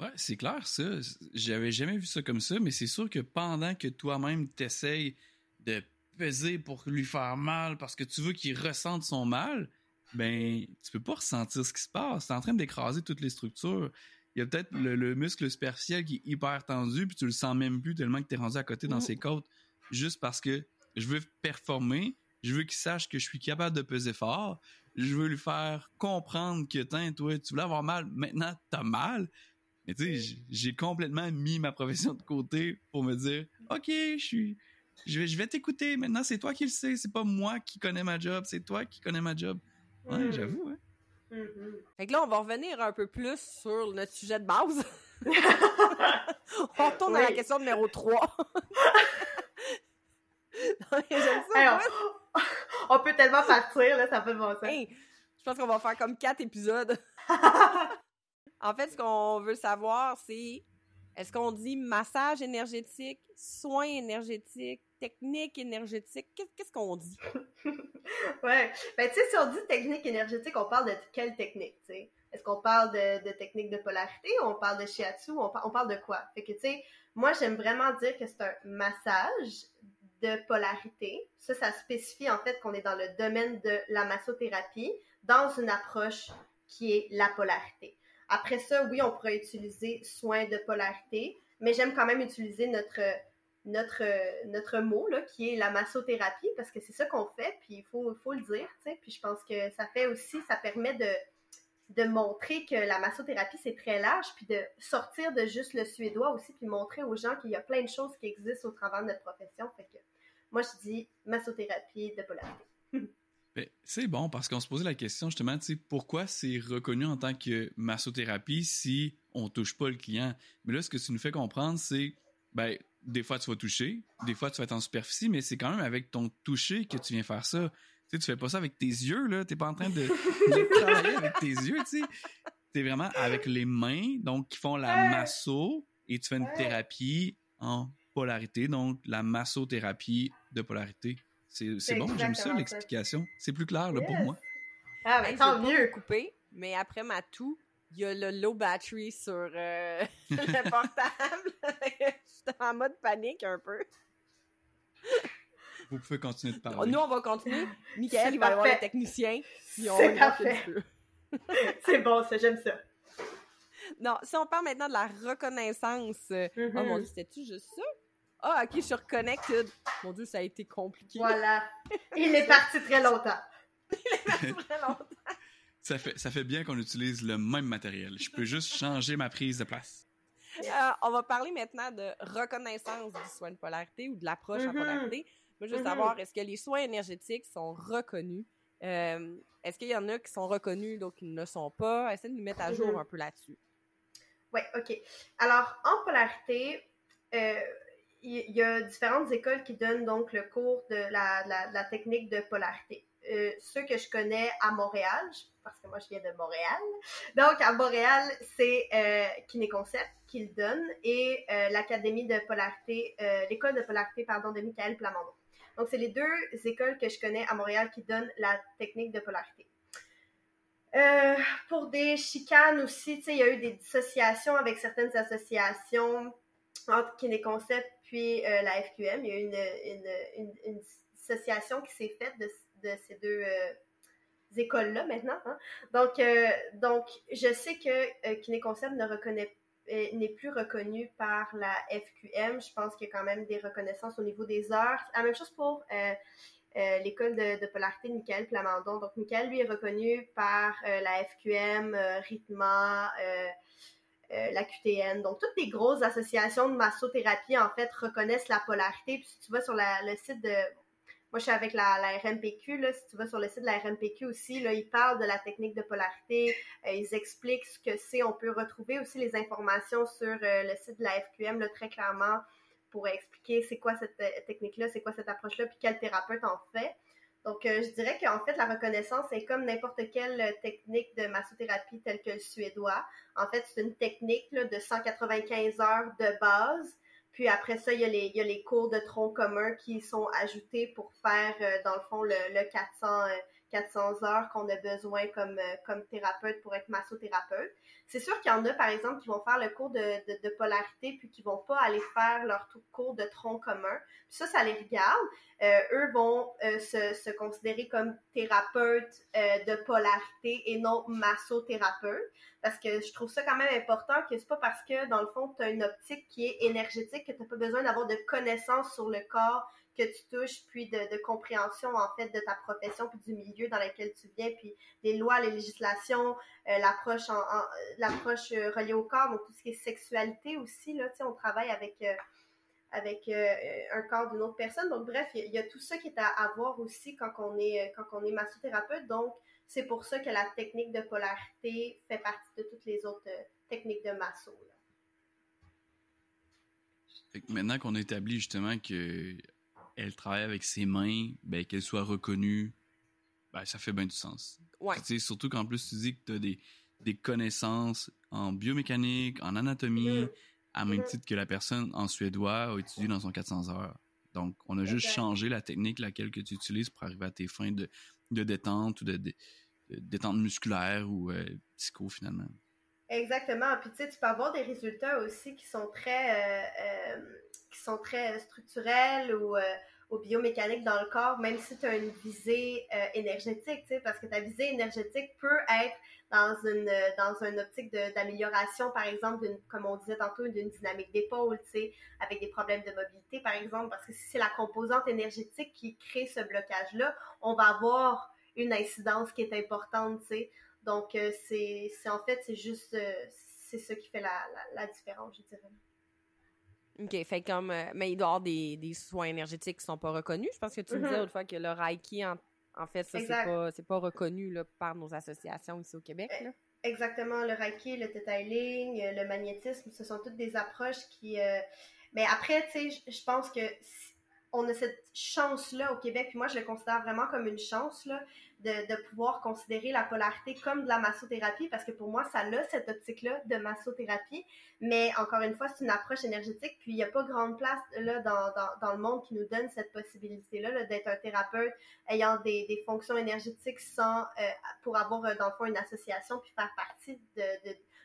Ouais, c'est clair, ça. J'avais jamais vu ça comme ça, mais c'est sûr que pendant que toi-même t'essayes de peser pour lui faire mal parce que tu veux qu'il ressente son mal, ben, tu peux pas ressentir ce qui se passe. T'es en train d'écraser toutes les structures. Il y a peut-être le, le muscle superficiel qui est hyper tendu, puis tu le sens même plus tellement que t'es rendu à côté dans ses côtes, juste parce que je veux performer, je veux qu'il sache que je suis capable de peser fort, je veux lui faire comprendre que, tiens, toi, tu voulais avoir mal, maintenant t'as mal. Mais tu sais, j'ai complètement mis ma profession de côté pour me dire, OK, je suis, je vais, je vais t'écouter. Maintenant, c'est toi qui le sais. C'est pas moi qui connais ma job, c'est toi qui connais ma job. Ouais, Mm. j'avoue, hein. Mhm. Fait que là, on va revenir un peu plus sur notre sujet de base. on retourne à la question numéro 3. J'aime ça. Hey, moi. On, peut tellement partir, là, ça fait bon sens. Hey, je pense qu'on va faire comme quatre épisodes. en fait, ce qu'on veut savoir, c'est est-ce qu'on dit massage énergétique, soins énergétiques, technique énergétique? Qu'est- Qu'est-ce qu'on dit? Ouais. Ben, tu sais, si on dit technique énergétique, on parle de quelle technique, tu sais? Est-ce qu'on parle de, de technique de polarité ou on parle de shiatsu? On, on parle de quoi? Fait que, tu sais, moi, j'aime vraiment dire que c'est un massage de polarité. Ça, ça spécifie, en fait, qu'on est dans le domaine de la massothérapie dans une approche qui est la polarité. Après ça, oui, on pourrait utiliser soins de polarité, mais j'aime quand même utiliser notre notre, notre mot, là, qui est la massothérapie, parce que c'est ça qu'on fait, puis il faut, faut le dire. Puis je pense que ça fait aussi, ça permet de, de montrer que la massothérapie, c'est très large, puis de sortir de juste le suédois aussi, puis montrer aux gens qu'il y a plein de choses qui existent au travers de notre profession. Fait que moi, je dis massothérapie de polarité. Ben, c'est bon parce qu'on se posait la question justement, tu sais, pourquoi c'est reconnu en tant que massothérapie si on touche pas le client? Mais là, ce que tu nous fais comprendre, c'est, ben, des fois tu vas toucher, des fois tu vas être en superficie, mais c'est quand même avec ton toucher que tu viens faire ça. Tu sais, tu fais pas ça avec tes yeux, là. T'es pas en train de, de travailler avec tes yeux, tu sais. c'est vraiment avec les mains, donc qui font la masso, et tu fais une thérapie en polarité, donc la massothérapie de polarité. C'est bon, j'aime ça l'explication. C'est plus clair là, pour moi. Ah, mais tant mieux. Couper, mais après ma toux, il y a le low battery sur euh, le portable. J'étais en mode panique un peu. Vous pouvez continuer de parler. Nous, on va continuer. Michael, il va aller voir le technicien. C'est parfait. C'est bon, ça, j'aime ça. Non, si on parle maintenant de la reconnaissance. Euh, oh mon mm-hmm. dieu, c'était-tu juste ça? Ah, ok, je suis reconnected. Mon dieu, ça a été compliqué. Voilà. Il est parti très longtemps. Il est parti très longtemps. Ça fait, ça fait bien qu'on utilise le même matériel. Je peux juste changer ma prise de place. Euh, on va parler maintenant de reconnaissance du soin de polarité ou de l'approche en mm-hmm. polarité. Moi, je veux mm-hmm. savoir, est-ce que les soins énergétiques sont reconnus? Euh, est-ce qu'il y en a qui sont reconnus, d'autres qui ne le sont pas? Essaye de nous mettre à jour mm-hmm. un peu là-dessus. Oui, OK. Alors, en polarité, euh, il y, a différentes écoles qui donnent donc le cours de la, technique de polarité. Euh, ceux que je connais à Montréal, parce que moi je viens de Montréal, donc à Montréal, c'est euh, Kinéconcept qui le donne et euh, l'Académie de polarité, l'école de polarité, pardon, de Michael Plamondon. Donc, c'est les deux écoles que je connais à Montréal qui donnent la technique de polarité. Pour des chicanes aussi, il y a eu des dissociations avec certaines associations entre Kinéconcept puis euh, la FQM. Il y a eu une, une, dissociation qui s'est faite de, de, ces deux euh, écoles-là maintenant. Hein. Donc, donc, je sais que Kinéconcept ne reconnaît n'est plus reconnu par la FQM. Je pense qu'il y a quand même des reconnaissances au niveau des heures. La même chose pour euh, euh, l'école de, polarité de Michael Plamondon. Donc, Michael, lui, est reconnu par euh, la FQM, RITMA, la QTN. Donc, toutes les grosses associations de massothérapie, en fait, reconnaissent la polarité. Puis, si tu vas sur le site de moi, je suis avec la, RMPQ. Là, si tu vas sur le site de la RMPQ aussi, là, ils parlent de la technique de polarité. Euh, ils expliquent ce que c'est. On peut retrouver aussi les informations sur euh, le site de la FQM là, très clairement pour expliquer c'est quoi cette euh, technique-là, c'est quoi cette approche-là, puis quel thérapeute en fait. Donc, je dirais qu'en fait, la reconnaissance est comme n'importe quelle technique de massothérapie telle que le suédois. En fait, c'est une technique là, de 195 heures de base puis après ça, il y, a les, il y a les cours de tronc commun qui sont ajoutés pour faire, euh, dans le fond, le, le 400, 400 heures qu'on a besoin comme, euh, comme thérapeute pour être massothérapeute. C'est sûr qu'il y en a, par exemple, qui vont faire le cours de, polarité puis qui vont pas aller faire leur cours de tronc commun. Puis ça, ça les regarde. Euh, eux vont euh, se, se, considérer comme thérapeutes de polarité et non massothérapeutes. Parce que je trouve ça quand même important que c'est pas parce que, dans le fond, tu as une optique qui est énergétique que tu n'as pas besoin d'avoir de connaissances sur le corps que tu touches, puis de, compréhension en fait de ta profession, puis du milieu dans lequel tu viens, puis les lois, les législations, euh, l'approche en, l'approche euh, reliée au corps, donc tout ce qui est sexualité aussi là, tu on travaille avec euh, avec un corps d'une autre personne. Donc bref, il y, a tout ça qui est à, avoir aussi quand on est quand on est massothérapeute. Donc c'est pour ça que la technique de polarité fait partie de toutes les autres techniques de masso. Maintenant qu'on a établi justement que elle travaille avec ses mains, ben, qu'elle soit reconnue, ben, ça fait bien du sens. Ouais. surtout qu'en plus, tu dis que tu as des, des, connaissances en biomécanique, en anatomie, mm-hmm. à même mm-hmm. titre que la personne en suédois a étudié dans son 400 heures. Donc, on a juste changé la technique laquelle que tu utilises pour arriver à tes fins de, de détente ou de, détente musculaire ou euh, psycho finalement. Exactement. Puis tu sais, tu peux avoir des résultats aussi qui sont très, euh, euh, qui sont très structurels ou, euh, ou, biomécaniques dans le corps, même si tu as une visée énergétique, tu sais, parce que ta visée énergétique peut être dans une dans une optique d'amélioration, par exemple, comme on disait tantôt, d'une dynamique d'épaule, tu sais, avec des problèmes de mobilité, par exemple, parce que si c'est la composante énergétique qui crée ce blocage-là, on va avoir une incidence qui est importante, tu sais. Donc, euh, c'est en fait, c'est juste, euh, c'est ça qui fait la, la, différence, je dirais. OK, fait comme, euh, mais il doit y avoir des, des, soins énergétiques qui sont pas reconnus. Je pense que tu me disais mm-hmm. autrefois que le Reiki, en, en fait, ça, c'est pas, pas reconnu là, par nos associations ici au Québec. Là. Exactement, le Reiki, le Detailing, le magnétisme, ce sont toutes des approches qui... mais après, tu sais, je pense que on a cette chance-là au Québec, puis moi je le considère vraiment comme une chance là, de, de, pouvoir considérer la polarité comme de la massothérapie, parce que pour moi, ça a cette optique-là de massothérapie. Mais encore une fois, c'est une approche énergétique, puis il n'y a pas grande place là, dans, dans, le monde qui nous donne cette possibilité-là -là, d'être un thérapeute ayant des, fonctions énergétiques sans euh, pour avoir dans le fond une association, puis faire partie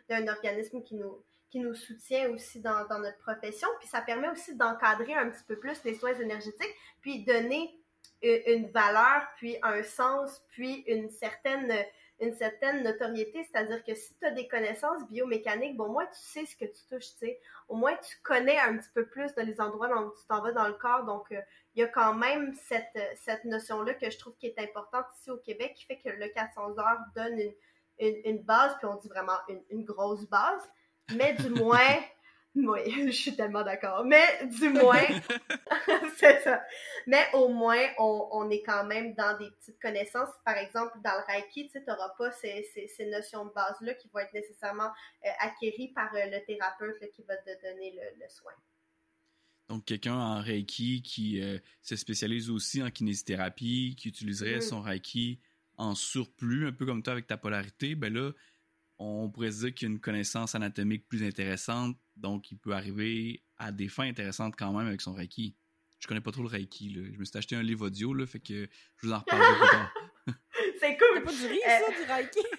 d'un organisme qui nous qui nous soutient aussi dans, dans, notre profession. Puis ça permet aussi d'encadrer un petit peu plus les soins énergétiques, puis donner une valeur, puis un sens, puis une certaine, une certaine notoriété. C'est-à-dire que si tu as des connaissances biomécaniques, bon, au moins tu sais ce que tu touches, tu sais. Au moins tu connais un petit peu plus dans les endroits où tu t'en vas dans le corps. Donc, euh, il y a quand même cette, cette notion-là que je trouve qui est importante ici au Québec, qui fait que le 400 heures donne une, une, une base, puis on dit vraiment une, une grosse base mais du moins, oui, je suis tellement d'accord, mais du moins, c'est ça. Mais au moins, on, on, est quand même dans des petites connaissances. Par exemple, dans le Reiki, tu n'auras pas ces, ces, ces, notions de base-là qui vont être nécessairement euh, acquéries par euh, le thérapeute qui va te donner le, le soin. Donc, quelqu'un en Reiki qui euh, se spécialise aussi en kinésithérapie, qui utiliserait mm. son Reiki en surplus, un peu comme toi avec ta polarité, ben là, on pourrait se dire qu'il y a une connaissance anatomique plus intéressante, donc il peut arriver à des fins intéressantes quand même avec son Reiki. Je connais pas trop le Reiki, là. Je me suis acheté un livre audio, là, fait que je vous en reparlerai plus tard. C'est cool! Pas du riz, ça, du Reiki?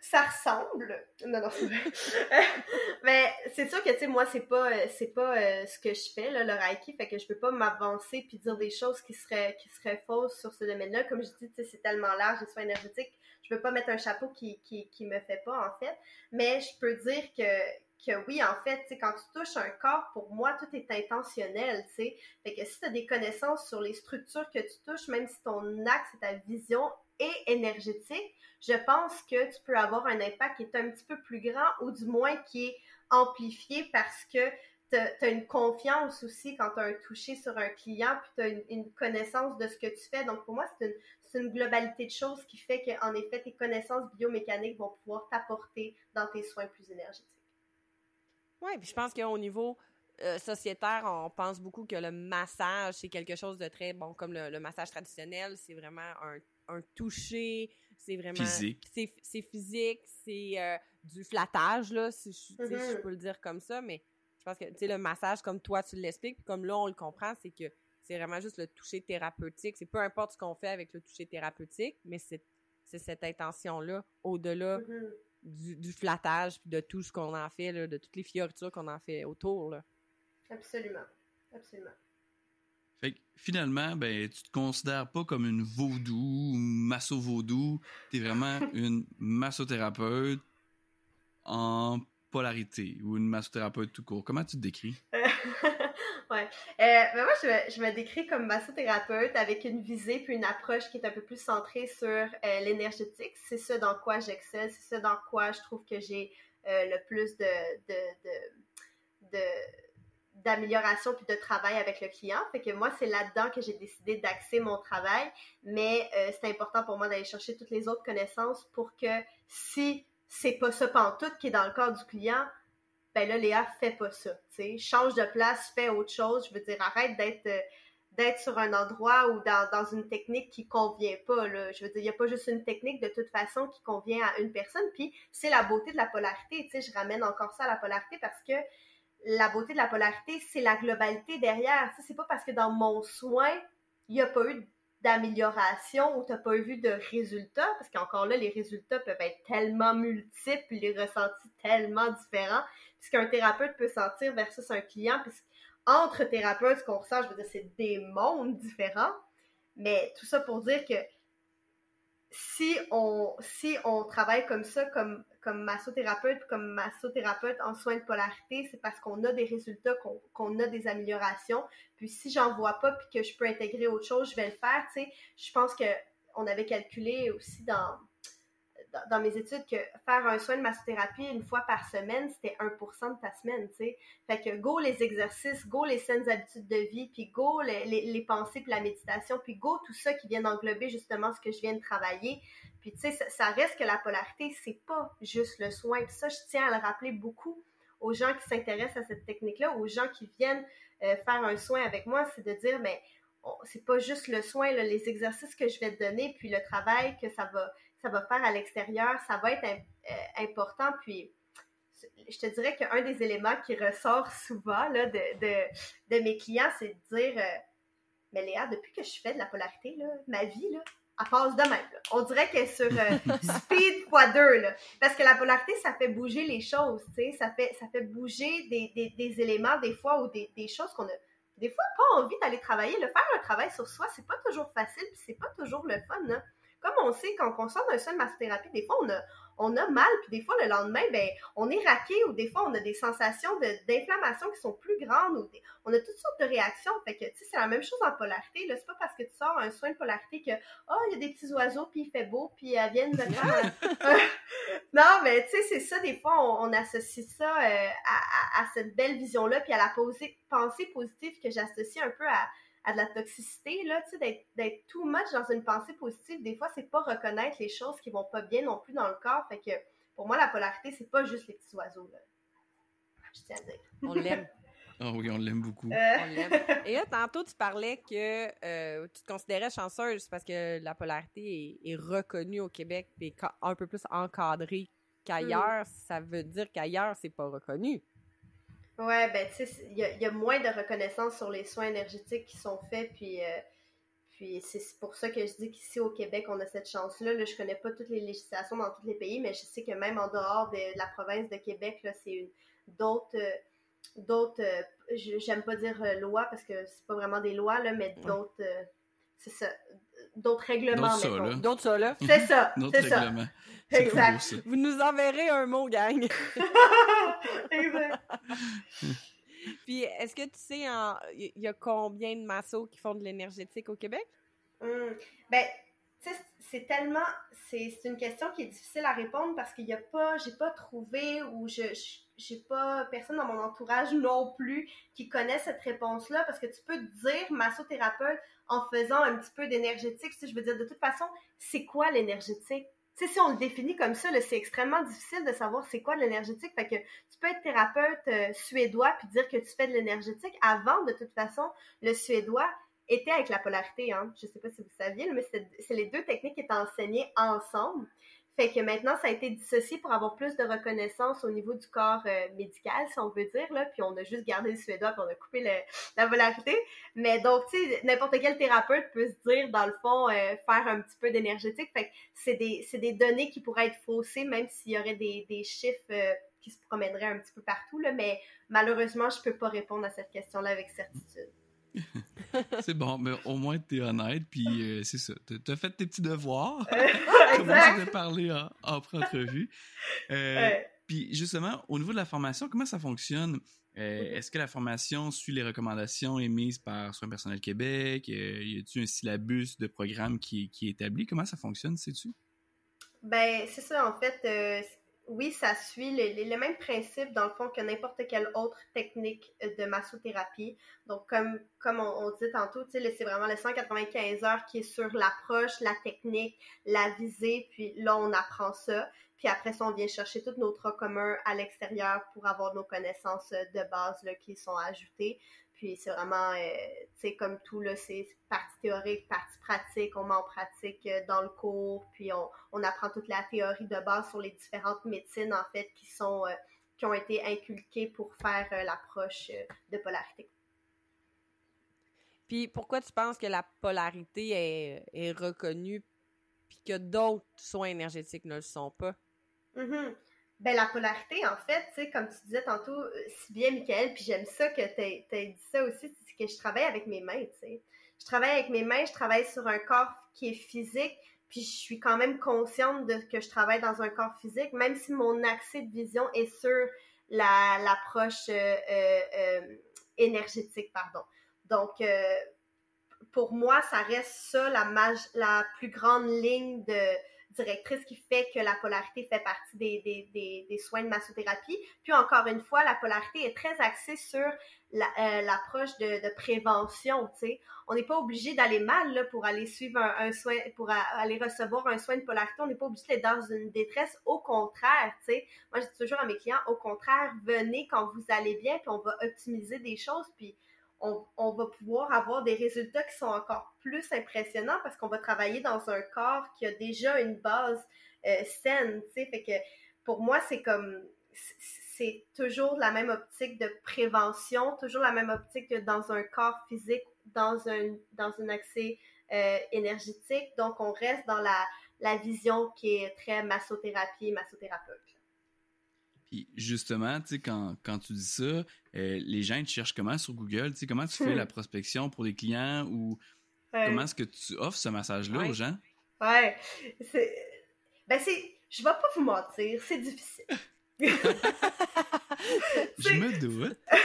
ça ressemble. Non, non, c'est Mais c'est sûr que, tu sais, moi, c'est pas, c'est pas euh, ce que je fais, là, le Reiki, fait que je peux pas m'avancer puis dire des choses qui seraient, qui seraient fausses sur ce domaine-là. Comme je dis, tu sais, c'est tellement large, les soins énergétiques, je peux pas mettre un chapeau qui, qui, me fait pas, en fait. Mais je peux dire que, que oui, en fait, quand tu touches un corps, pour moi, tout est intentionnel, tu sais. Fait que si tu as des connaissances sur les structures que tu touches, même si ton axe et ta vision est énergétique, je pense que tu peux avoir un impact qui est un petit peu plus grand ou du moins qui est amplifié parce que tu as, une confiance aussi quand tu as un toucher sur un client, puis tu as une, connaissance de ce que tu fais. Donc, pour moi, c'est une, une, globalité de choses qui fait qu'en effet, tes connaissances biomécaniques vont pouvoir t'apporter dans tes soins plus énergétiques. Oui, puis je pense qu'au niveau euh, sociétaire, on pense beaucoup que le massage, c'est quelque chose de très bon, comme le, massage traditionnel, c'est vraiment un, un toucher, c'est vraiment. C'est physique, c'est euh, du flattage, là, si je, mm-hmm. peux le dire comme ça, mais je pense que, tu sais, le massage, comme toi, tu l'expliques, comme là, on le comprend, c'est que c'est vraiment juste le toucher thérapeutique. C'est peu importe ce qu'on fait avec le toucher thérapeutique, mais c'est cette intention-là, au-delà mm-hmm. du, du, flattage, puis de tout ce qu'on en fait, là, de toutes les fioritures qu'on en fait autour, là. Absolument. Absolument. Fait que finalement, ben, tu te considères pas comme une vaudou ou masso-vaudou. Tu es vraiment une massothérapeute en polarité ou une massothérapeute tout court? Comment tu te décris? ouais. Euh, ben moi, je, me décris comme massothérapeute avec une visée puis une approche qui est un peu plus centrée sur euh, l'énergétique. C'est ce dans quoi j'excelle, c'est ce dans quoi je trouve que j'ai euh, le plus de d'amélioration puis de travail avec le client. Fait que moi, c'est là-dedans que j'ai décidé d'axer mon travail, mais euh, c'est important pour moi d'aller chercher toutes les autres connaissances pour que si c'est pas ça pantoute qui est dans le corps du client, ben là, Léa, fais pas ça. Change de place, fais autre chose. Je veux dire, arrête d'être euh, sur un endroit ou dans, une technique qui convient pas. Je veux dire, il n'y a pas juste une technique de toute façon qui convient à une personne. Puis, c'est la beauté de la polarité. Je ramène encore ça à la polarité parce que la beauté de la polarité, c'est la globalité derrière. C'est pas parce que dans mon soin, il n'y a pas eu d'amélioration ou tu n'as pas vu de résultats, parce qu'encore là, les résultats peuvent être tellement multiples, les ressentis tellement différents, ce qu'un thérapeute peut sentir versus un client, puisque entre thérapeutes, ce qu'on ressent, je veux dire, c'est des mondes différents, mais tout ça pour dire que si on, si on travaille comme ça, comme, comme massothérapeute, comme massothérapeute en soins de polarité, c'est parce qu'on a des résultats, qu'on a des améliorations. Puis si j'en vois pas, puis que je peux intégrer autre chose, je vais le faire. Tu sais, je pense que on avait calculé aussi dans dans, mes études que faire un soin de massothérapie une fois par semaine, c'était 1% de ta semaine, tu sais. Fait que go les exercices, go les saines habitudes de vie, puis go les, les, pensées, puis la méditation, puis go tout ça qui vient d'englober justement ce que je viens de travailler. Puis tu sais, ça, reste que la polarité, c'est pas juste le soin. Puis ça, je tiens à le rappeler beaucoup aux gens qui s'intéressent à cette technique-là, aux gens qui viennent euh, faire un soin avec moi, c'est de dire, mais c'est pas juste le soin, les exercices que je vais te donner, puis le travail que ça va, ça va faire à l'extérieur, ça va être euh, important. Puis, je te dirais qu'un des éléments qui ressort souvent là, de, de, mes clients, c'est de dire euh, Mais Léa, depuis que je fais de la polarité, là, ma vie, là, elle passe de même. On dirait qu'elle est sur euh, speed x2. Parce que la polarité, ça fait bouger les choses. Ça fait, ça fait bouger des, des, des, éléments, des fois, ou des, des choses qu'on a des fois pas envie d'aller travailler. Le faire le travail sur soi, c'est pas toujours facile, puis c'est pas toujours le fun. Hein? Comme on sait, quand on sort d'un seul massothérapie, des fois, on a, on a mal, puis des fois, le lendemain, ben, on est raqué, ou des fois, on a des sensations d'inflammation qui sont plus grandes, ou on a toutes sortes de réactions. Fait que, tu sais, c'est la même chose en polarité, là. C'est pas parce que tu sors un soin de polarité que, oh, il y a des petits oiseaux, puis il fait beau, puis elles viennent de faire. non, mais, tu sais, c'est ça, des fois, on, associe ça euh, à, à, cette belle vision-là, puis à la pensée positive que j'associe un peu à à de la toxicité, là, tu sais, d'être too much dans une pensée positive, des fois, c'est pas reconnaître les choses qui vont pas bien non plus dans le corps. Fait que, pour moi, la polarité, c'est pas juste les petits oiseaux, là. Je tiens à dire. On l'aime. Ah oui, on l'aime beaucoup. Euh. On. Et là, tantôt, tu parlais que euh, tu te considérais chanceuse parce que la polarité est, reconnue au Québec et un peu plus encadrée qu'ailleurs. Mm. Ça veut dire qu'ailleurs, c'est pas reconnu. Ouais, ben, tu sais, il y, a moins de reconnaissance sur les soins énergétiques qui sont faits, puis, euh, puis c'est pour ça que je dis qu'ici au Québec, on a cette chance-là. Là, je connais pas toutes les législations dans tous les pays, mais je sais que même en dehors de, la province de Québec, là, c'est d'autres. Euh, d'autres, euh, j'aime pas dire loi parce que c'est pas vraiment des lois, là, mais d'autres, c'est ça, d'autres règlements. D'autres ça, là. C'est ça, c'est ça. Exact. Vous nous enverrez un mot, gang. exact. Puis, est-ce que tu sais, il y a combien de massos qui font de l'énergétique au Québec? Hum, ben, tu sais, c'est tellement. C'est une question qui est difficile à répondre parce qu'il n'y a pas. J'ai pas trouvé ou je j'ai pas personne dans mon entourage non plus qui connaît cette réponse-là parce que tu peux dire massothérapeute en faisant un petit peu d'énergétique. je veux dire, de toute façon, c'est quoi l'énergétique? Tu sais, si on le définit comme ça, c'est extrêmement difficile de savoir c'est quoi l'énergétique. Fait que tu peux être thérapeute euh, suédois puis dire que tu fais de l'énergétique. Avant, de toute façon, le suédois était avec la polarité. Hein. Je sais pas si vous saviez, mais c'est les deux techniques qui étaient enseignées ensemble. Fait que maintenant, ça a été dissocié pour avoir plus de reconnaissance au niveau du corps euh, médical, si on veut dire, là. Puis on a juste gardé le suédois, puis on a coupé la polarité. Mais donc, tu sais, n'importe quel thérapeute peut se dire, dans le fond, euh, faire un petit peu d'énergétique. Fait que c'est des, des, données qui pourraient être faussées, même s'il y aurait des, des chiffres euh, qui se promèneraient un petit peu partout, là. Mais malheureusement, je peux pas répondre à cette question-là avec certitude. c'est bon, mais au moins tu es honnête, puis euh, c'est ça. Tu as fait tes petits devoirs, comme on parlé en, en entrevue. Euh, puis justement, au niveau de la formation, comment ça fonctionne? Euh. Est-ce que la formation suit les recommandations émises par Soins personnel Québec? y a-t-il un syllabus de programme qui, qui, est établi? Comment ça fonctionne, sais-tu? Ben, c'est ça, en fait, oui, ça suit le, même principe, dans le fond, que n'importe quelle autre technique euh, de massothérapie. Donc, comme, on, dit tantôt, c'est vraiment les 195 heures qui est sur l'approche, la technique, la visée, puis là, on apprend ça. Puis après ça, on vient chercher tous nos troncs communs à l'extérieur pour avoir nos connaissances de base qui sont ajoutées. Puis c'est vraiment, euh, tu sais, comme tout, là, c'est partie théorique, partie pratique. On met en pratique euh, dans le cours, puis on, on, apprend toute la théorie de base sur les différentes médecines, en fait, qui sont, euh, qui ont été inculquées pour faire l'approche de polarité. Puis pourquoi tu penses que la polarité est, est reconnue, puis que d'autres soins énergétiques ne le sont pas? Mm-hmm. Ben, la polarité, en fait, tu sais, comme tu disais tantôt, euh, si bien, Michael, puis j'aime ça que tu dit ça aussi, c'est que je travaille avec mes mains, tu sais. Je travaille avec mes mains, je travaille sur un corps qui est physique, puis je suis quand même consciente de que je travaille dans un corps physique, même si mon accès de vision est sur l'approche euh, euh, énergétique, pardon. Donc, pour moi, ça reste ça la, la plus grande ligne de directrice qui fait que la polarité fait partie des, soins de massothérapie. Puis encore une fois, la polarité est très axée sur euh, l'approche de, prévention. On n'est pas obligé d'aller mal pour aller suivre un, soin, pour aller recevoir un soin de polarité. On n'est pas obligé d'être dans une détresse. Au contraire, tu sais. Moi, je dis toujours à mes clients, au contraire, venez quand vous allez bien, puis on va optimiser des choses, puis on, va pouvoir avoir des résultats qui sont encore plus impressionnants parce qu'on va travailler dans un corps qui a déjà une base euh, saine, tu sais. Que pour moi, c'est comme c'est toujours la même optique de prévention, toujours la même optique que dans un corps physique, dans un, dans un accès euh, énergétique. Donc, on reste dans la, la vision qui est très massothérapie, massothérapeute. Puis justement, tu sais, quand, quand, tu dis ça, euh, les gens te cherchent comment sur Google? Tu sais, comment tu fais la prospection pour des clients ou comment est-ce que tu offres ce massage-là aux gens? Ouais, c'est... Ben c'est... Je vais pas vous mentir, c'est difficile. Je me doute. tu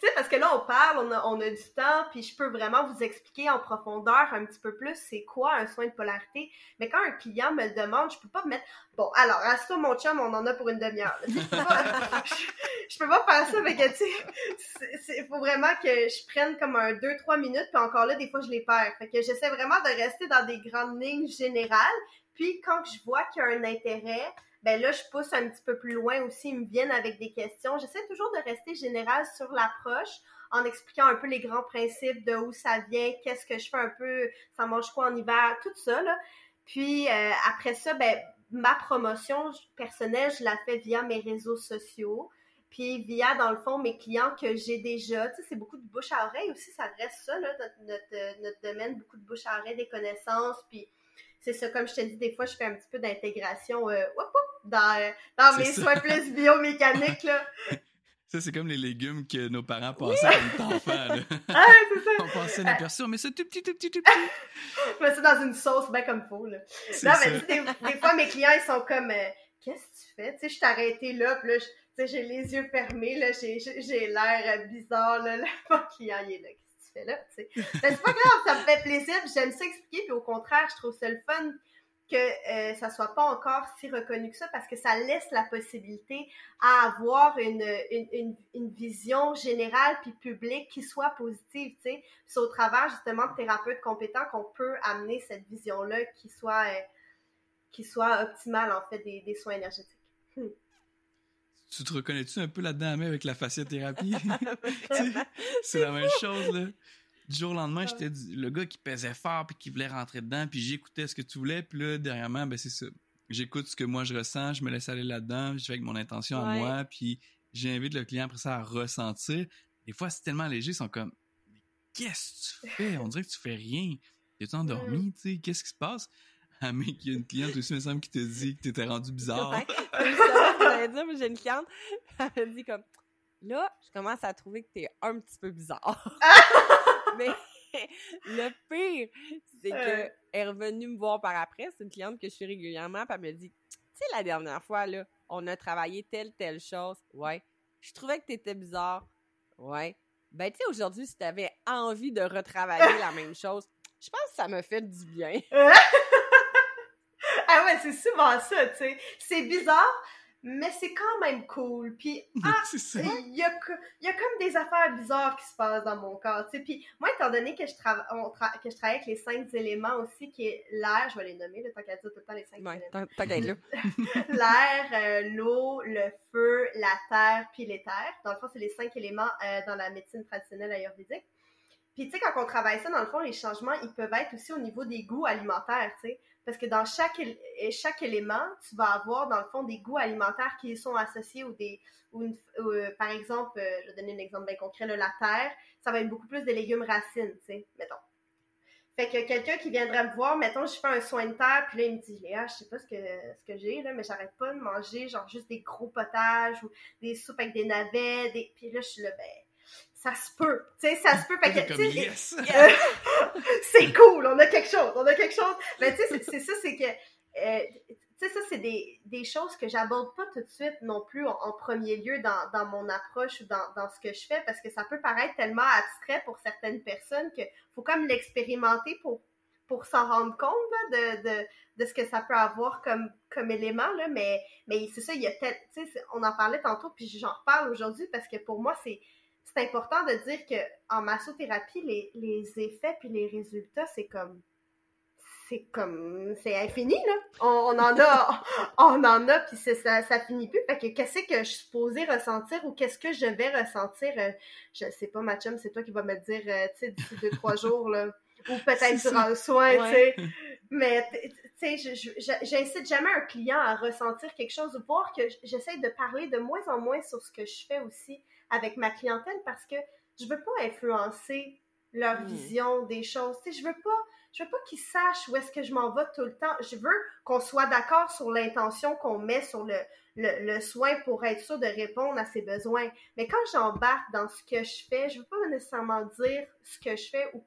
sais, parce que là, on parle, on a, on a, du temps, puis je peux vraiment vous expliquer en profondeur un petit peu plus c'est quoi un soin de polarité. Mais quand un client me le demande, je peux pas me mettre. Bon, alors, reste-toi, mon chum, on en a pour une demi-heure. je, je, peux pas faire ça, mais que, tu sais, il faut vraiment que je prenne comme un 2-3 minutes, puis encore là, des fois, je les perds. Fait que j'essaie vraiment de rester dans des grandes lignes générales. Puis, quand je vois qu'il y a un intérêt, ben là, je pousse un petit peu plus loin aussi, ils me viennent avec des questions. J'essaie toujours de rester général sur l'approche en expliquant un peu les grands principes de où ça vient, qu'est-ce que je fais un peu, ça mange quoi en hiver, tout ça, là. Puis euh, après ça, ben, ma promotion personnelle, je la fais via mes réseaux sociaux. Puis via, dans le fond, mes clients que j'ai déjà, tu sais, c'est beaucoup de bouche à oreille aussi, ça reste ça, là, notre, notre, domaine, beaucoup de bouche à oreille, des connaissances, puis c'est ça, comme je te dis, des fois, je fais un petit peu d'intégration euh, dans, dans mes soins plus biomécaniques. Là. Ça, c'est comme les légumes que nos parents passaient quand on enfant. Là. Ah, c'est ça. On passait une personne, mais c'est tout petit, tout petit, tout petit. je mets ça dans une sauce bien comme faut. Là. Non, mais des, des, fois, mes clients, ils sont comme euh, Qu'est-ce que tu fais? Tu sais, je t'ai arrêté là, puis là, j'ai les yeux fermés, là, j'ai l'air euh, bizarre. Là, mon client, il est là là, tu sais. c'est pas grave, ça me fait plaisir, j'aime ça expliquer, puis au contraire, je trouve ça le fun que euh, ça soit pas encore si reconnu que ça parce que ça laisse la possibilité à avoir une, une, une, vision générale puis publique qui soit positive, tu sais. C'est au travers justement de thérapeutes compétents qu'on peut amener cette vision-là qui soit euh, qui soit optimale en fait des, des soins énergétiques. Hmm. Tu te reconnais-tu un peu là-dedans, mais avec la fasciathérapie? c'est la même chose, là. Du jour au lendemain, j'étais le gars qui pesait fort puis qui voulait rentrer dedans, puis j'écoutais ce que tu voulais, puis là, derrière ben c'est ça. J'écoute ce que moi je ressens, je me laisse aller là-dedans, je fais avec mon intention à moi, puis j'invite le client après ça à ressentir. Des fois, c'est tellement léger, ils sont comme Qu'est-ce que tu fais? On dirait que tu fais rien. T'es-tu endormi, mm. tu sais? Qu'est-ce qui se passe? Ah, mais il y a une cliente aussi, me semble, qui te dit que t'étais rendu bizarre. Ouais, c'est dire, mais j'ai une cliente, elle me dit comme, là, je commence à trouver que t'es un petit peu bizarre. mais le pire, c'est qu'elle est revenue me voir par après. C'est une cliente que je suis régulièrement, puis elle me dit, tu sais, la dernière fois, là, on a travaillé telle, telle chose. Ouais. Je trouvais que t'étais bizarre. Ouais. Ben, tu sais, aujourd'hui, si t'avais envie de retravailler la même chose, je pense que ça me fait du bien. ah ouais, c'est souvent ça, tu sais. C'est bizarre, mais c'est quand même cool. Puis, ah, il y a, y a comme des affaires bizarres qui se passent dans mon corps, tu sais. Puis, moi, étant donné que je, que je travaille avec les cinq éléments aussi, qui est l'air, je vais les nommer, le tant qu'à dire tout le temps les cinq ouais, éléments. Tant qu'à là. l'air, euh, l'eau, le feu, la terre, puis l'éther. Dans le fond, c'est les cinq éléments euh, dans la médecine traditionnelle ayurvédique. Puis, tu sais, quand on travaille ça, dans le fond, les changements, ils peuvent être aussi au niveau des goûts alimentaires, tu sais. Parce que dans chaque, élément, tu vas avoir, dans le fond, des goûts alimentaires qui sont associés ou des, ou euh, par exemple, euh, je vais donner un exemple bien concret, la terre, ça va être beaucoup plus des légumes racines, tu sais, mettons. Fait que quelqu'un qui viendrait me voir, mettons, je fais un soin de terre, puis là, il me dit, Léa, je sais pas ce que, ce que j'ai, là, mais j'arrête pas de manger, genre, juste des gros potages ou des soupes avec des navets, des... puis là, je suis là, ben, ça se peut. Tu sais, ça se peut. Fait que, c'est cool, on a quelque chose, on a quelque chose. Mais tu sais, c'est ça, c'est que, euh, tu sais, ça, c'est des, des, choses que j'aborde pas tout de suite non plus en, premier lieu dans, dans, mon approche ou dans, dans, ce que je fais parce que ça peut paraître tellement abstrait pour certaines personnes qu'il faut comme l'expérimenter pour pour s'en rendre compte de, de, de, ce que ça peut avoir comme, comme élément, là, mais, mais c'est ça, il y a tel, on en parlait tantôt, puis j'en reparle aujourd'hui parce que pour moi, c'est c'est important de dire que en massothérapie, les, les effets puis les résultats, c'est comme c'est comme c'est infini là. On, en a on en a puis ça ça finit plus. Fait que qu'est-ce que je suis supposée ressentir ou qu'est-ce que je vais ressentir euh, je sais pas ma chum, c'est toi qui vas me le dire euh, tu sais d'ici deux trois jours là ou peut-être sur un soin, tu sais. Mais tu sais j'incite jamais un client à ressentir quelque chose ou voir que j'essaie de parler de moins en moins sur ce que je fais aussi avec ma clientèle parce que je veux pas influencer leur hmm. vision des choses. Tu sais, je veux pas, je veux pas qu'ils sachent où est-ce que je m'en vais tout le temps. Je veux qu'on soit d'accord sur l'intention qu'on met sur le, le, le, soin pour être sûr de répondre à ses besoins. Mais quand j'embarque dans ce que je fais, je veux pas nécessairement dire ce que je fais ou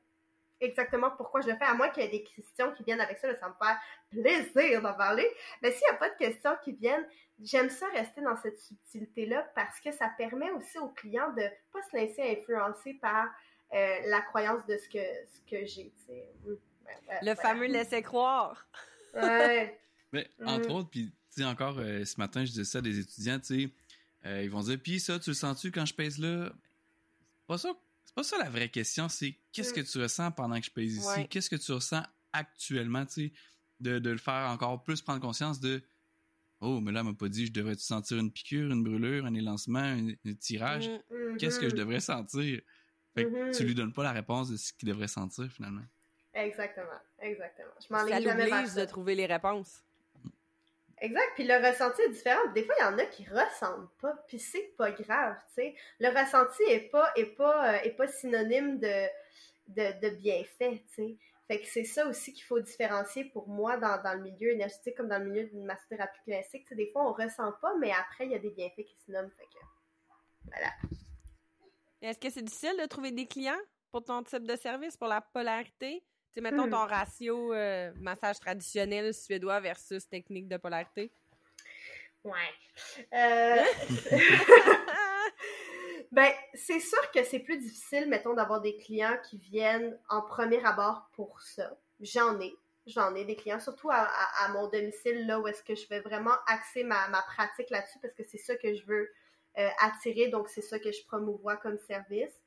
exactement pourquoi je le fais, à moins qu'il y ait des questions qui viennent avec ça, ça me fait plaisir d'en parler. Mais s'il n'y a pas de questions qui viennent, j'aime ça rester dans cette subtilité-là parce que ça permet aussi aux clients de pas se laisser influencer par euh, la croyance de ce que, ce que j'ai. Mm. Le fameux laisser croire. Ouais. Mais, entre mm. autres, puis encore euh, ce matin, je disais ça à des étudiants, tu sais, euh, ils vont dire, puis ça, tu le sens-tu quand je pèse là? Pas ça pas ça la vraie question, c'est qu'est-ce que tu ressens pendant que je pèse ici? Qu'est-ce que tu ressens actuellement, tu sais, de, de, le faire encore plus prendre conscience de Oh, mais là, elle m'a pas dit je devrais sentir une piqûre, une brûlure, un élancement, un, tirage? Mm, qu'est-ce que je mm-hmm. devrais sentir? Fait que tu lui donnes pas la réponse de ce qu'il devrait sentir finalement. Exactement, exactement. Je m'en jamais de trouver les réponses. Exact. Puis le ressenti est différent. Des fois, il y en a qui ressentent pas, puis c'est pas grave, tu sais. Le ressenti est pas est pas euh, est pas synonyme de de, de bienfait, tu sais. Fait que c'est ça aussi qu'il faut différencier pour moi dans, dans, le milieu énergétique comme dans le milieu d'une massothérapie classique. Tu sais, des fois, on ressent pas, mais après, il y a des bienfaits qui se nomment. Fait que, voilà. Est-ce que c'est difficile de trouver des clients pour ton type de service, pour la polarité? Sais, mettons ton hmm. ratio euh, massage traditionnel suédois versus technique de polarité. Ouais. Euh... ben, c'est sûr que c'est plus difficile, mettons, d'avoir des clients qui viennent en premier abord pour ça. J'en ai. J'en ai des clients, surtout à, mon domicile, là où est-ce que je vais vraiment axer ma, pratique là-dessus parce que c'est ça que je veux euh, attirer, donc c'est ça que je promouvois comme service.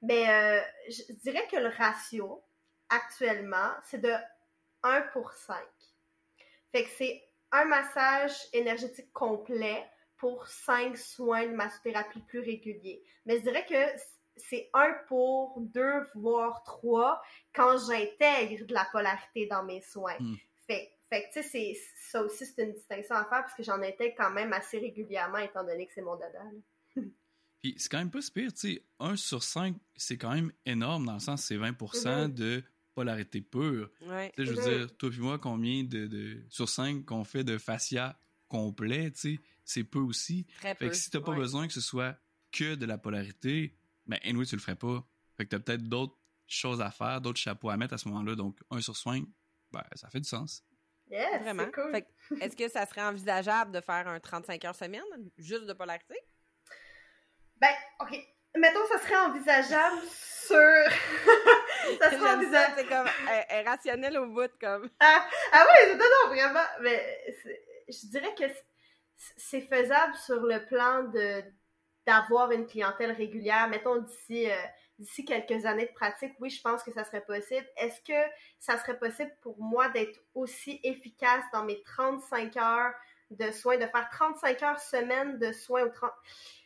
Mais euh, je dirais que le ratio, actuellement, c'est de 1 pour 5. Fait que c'est un massage énergétique complet pour 5 soins de massothérapie plus réguliers. Mais je dirais que c'est 1 pour 2, voire 3 quand j'intègre de la polarité dans mes soins. Hmm. Fait, fait que, tu sais, ça aussi, c'est une distinction à faire parce que j'en intègre quand même assez régulièrement étant donné que c'est mon dada. Puis c'est quand même pas pire, tu sais, 1 sur 5, c'est quand même énorme dans le sens c'est 20 mm-hmm. de polarité pure. Ouais. je veux dire, toi et moi, combien de, de sur cinq qu'on fait de fascia complet, tu sais, c'est peu aussi. Très fait que si t'as pas besoin que ce soit que de la polarité, ben anyway, tu le ferais pas. Fait que t'as peut-être d'autres choses à faire, d'autres chapeaux à mettre à ce moment-là. Donc, un sur cinq, ben, ça fait du sens. Yeah, Vraiment. Cool. est-ce que ça serait envisageable de faire un 35 heures semaine, juste de polarité? Ben, OK. Mettons, ça serait envisageable sur. ça serait envisageable. C'est comme euh, rationnel au bout, comme. Ah, ah oui, non, non, vraiment. Mais je dirais que c'est faisable sur le plan de d'avoir une clientèle régulière. Mettons, d'ici. Euh, d'ici quelques années de pratique, oui, je pense que ça serait possible. Est-ce que ça serait possible pour moi d'être aussi efficace dans mes 35 heures de soins, de faire 35 heures semaine de soins ou 30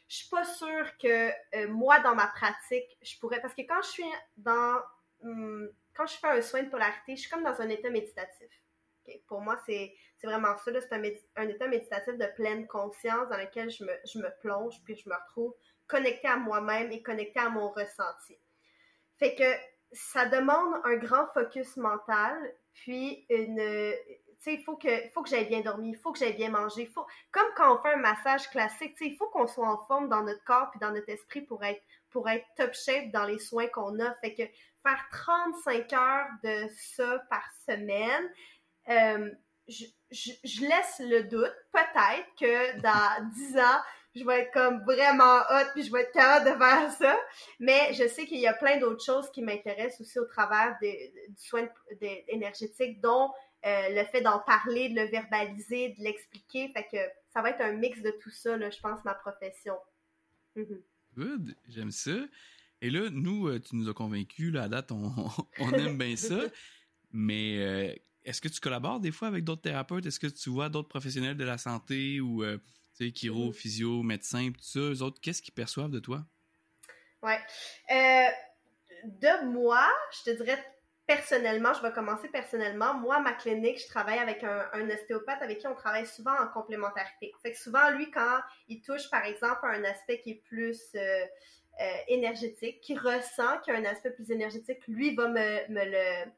je suis pas sûre que euh, moi, dans ma pratique, je pourrais. Parce que quand je suis dans. Hum, quand je fais un soin de polarité, je suis comme dans un état méditatif. Pour moi, c'est vraiment ça. C'est un, un, état méditatif de pleine conscience dans lequel je me, je me plonge, puis je me retrouve connectée à moi-même et connectée à mon ressenti. Fait que ça demande un grand focus mental, puis une, il faut que, faut que j'aille bien dormir, il faut que j'aille bien manger. Faut, comme quand on fait un massage classique, il faut qu'on soit en forme dans notre corps puis dans notre esprit pour être, pour être top shape dans les soins qu'on a. Fait que faire 35 heures de ça par semaine, euh, je, je, laisse le doute, peut-être que dans 10 ans, je vais être comme vraiment hot, puis je vais être capable de faire ça. Mais je sais qu'il y a plein d'autres choses qui m'intéressent aussi au travers des, du soin énergétique, dont euh, le fait d'en parler, de le verbaliser, de l'expliquer. Fait que ça va être un mix de tout ça, là, je pense, ma profession. Mhm. Good, j'aime ça. Et là, nous, euh, tu nous as convaincus, là, à date, on, on aime bien ça. Mais euh, est-ce que tu collabores des fois avec d'autres thérapeutes? Est-ce que tu vois d'autres professionnels de la santé ou, euh, tu sais, chiro, mm-hmm. physio, médecins, tout ça? Eux autres, qu'est-ce qu'ils perçoivent de toi? Ouais. de moi, je te dirais personnellement, je vais commencer personnellement. Moi, ma clinique, je travaille avec un, ostéopathe avec qui on travaille souvent en complémentarité. Fait que souvent, lui, quand il touche, par exemple, un aspect qui est plus euh, énergétique, qui ressent qu'il y a un aspect plus énergétique, lui va me, me le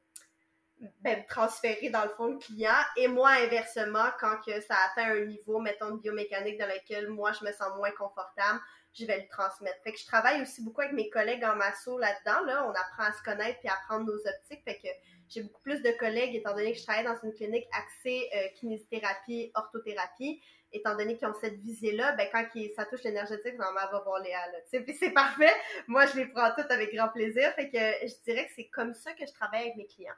ben, transférer dans le fond le client et moi inversement quand que ça atteint un niveau mettons de biomécanique dans lequel moi je me sens moins confortable je vais le transmettre fait que je travaille aussi beaucoup avec mes collègues en masso là-dedans là on apprend à se connaître puis à apprendre nos optiques fait que j'ai beaucoup plus de collègues étant donné que je travaille dans une clinique axée euh, kinésithérapie orthothérapie étant donné qu'ils ont cette visée-là, ben quand ça touche l'énergétique, on va voir Léa, là, puis c'est parfait. Moi, je les prends toutes avec grand plaisir. Fait que je dirais que c'est comme ça que je travaille avec mes clients.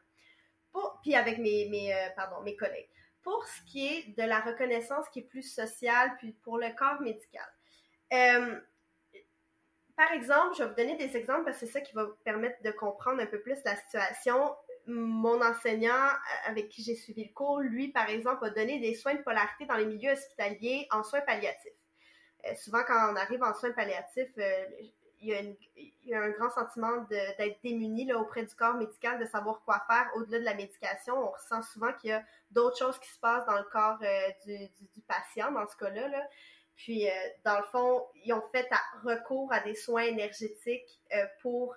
Puis avec mes, mes, euh, pardon, mes collègues. Pour ce qui est de la reconnaissance qui est plus sociale, puis pour le corps médical. Euh, par exemple, je vais vous donner des exemples parce que c'est ça qui va vous permettre de comprendre un peu plus la situation mon enseignant euh, avec qui j'ai suivi le cours, lui, par exemple, a donné des soins de polarité dans les milieux hospitaliers en soins palliatifs. Euh, souvent, quand on arrive en soins palliatifs, euh, il, y a un grand sentiment d'être démuni auprès du corps médical, de savoir quoi faire au-delà de la médication. On ressent souvent qu'il y a d'autres choses qui se passent dans le corps du, patient, dans ce cas-là. Là. Puis, dans le fond, ils ont fait recours à des soins énergétiques pour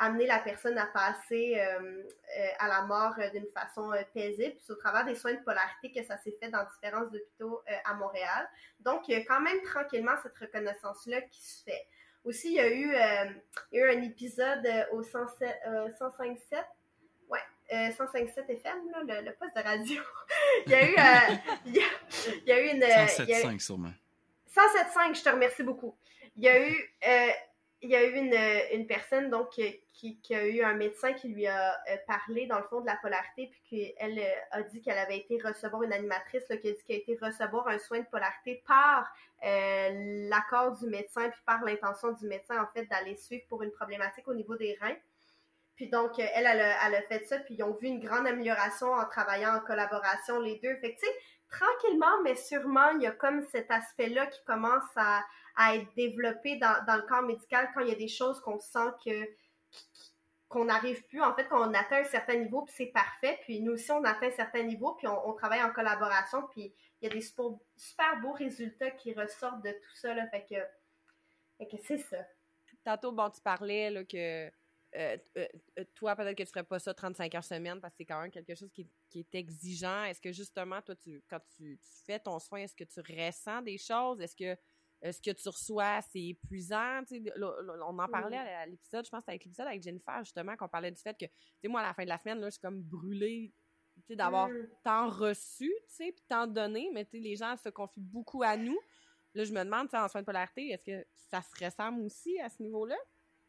amener la personne à passer euh, euh, à la mort euh, d'une façon paisible. C'est au travers des soins de polarité que ça s'est fait dans différents hôpitaux à Montréal. Donc, il y a quand même tranquillement cette reconnaissance-là qui se fait. Aussi, il y a eu, eu un épisode au 105.7 ouais, 105.7 FM, le, poste de radio. il y a eu, il, y a, eu une... 107.5 sûrement. 107.5, je te remercie beaucoup. Il y a eu il y a eu une, une personne donc qui, qui, a eu un médecin qui lui a euh, parlé dans le fond de la polarité puis qu'elle euh, a dit qu'elle avait été recevoir une animatrice qui a dit qu'elle a été recevoir un soin de polarité par euh, l'accord du médecin puis par l'intention du médecin en fait d'aller suivre pour une problématique au niveau des reins. Puis donc, elle, elle a, elle a, fait ça, puis ils ont vu une grande amélioration en travaillant en collaboration les deux. Fait que, tu sais, tranquillement, mais sûrement, il y a comme cet aspect-là qui commence à, à être développé dans, dans, le corps médical quand il y a des choses qu'on sent que qu'on n'arrive plus, en fait, qu'on atteint un certain niveau, puis c'est parfait. Puis nous aussi, on atteint un certain niveau, puis on, travaille en collaboration, puis il y a des super, beaux résultats qui ressortent de tout ça, là, fait que, que c'est ça. Tantôt, bon, tu parlais là, que euh, euh, euh, toi, peut-être que tu ferais pas ça 35 heures semaine parce que c'est quand même quelque chose qui, est exigeant. Est-ce que justement, toi, tu, quand tu, fais ton soin, est-ce que tu ressens des choses? Est-ce que ce que tu reçois, c'est épuisant? on en parlait à, l'épisode, je pense avec l'épisode avec Jennifer, justement, qu'on parlait du fait que, tu sais, moi, à la fin de la semaine, là, je suis comme brûlée d'avoir mm. tant reçu, tu sais, puis tant donné, mais les gens se confient beaucoup à nous. Là, je me demande, en soin de polarité, est-ce que ça se ressemble aussi à ce niveau-là?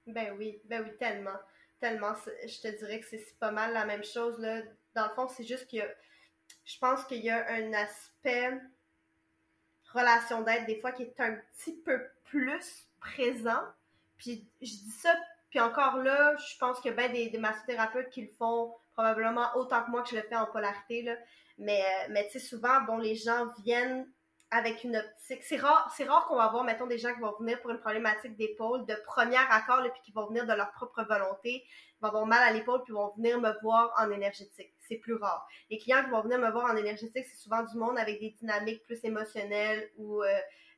Ben oui, ben oui, tellement. Tellement. Je te dirais que c'est pas mal la même chose. Là. Dans le fond, c'est juste que je pense qu'il y a un aspect relation d'aide des fois qui est un petit peu plus présent. Puis je dis ça, puis encore là, je pense qu'il y a bien des, des massothérapeutes qui le font probablement autant que moi que je le fais en polarité. Là. Mais, euh, mais tu sais, souvent, bon, les gens viennent avec une optique. C'est rare, c'est rare qu'on va avoir, mettons, des gens qui vont venir pour une problématique d'épaule de premier accord, puis qui vont venir de leur propre volonté, ils vont avoir mal à l'épaule, puis vont venir me voir en énergétique. C'est plus rare. Les clients qui vont venir me voir en énergétique, c'est souvent du monde avec des dynamiques plus émotionnelles ou euh,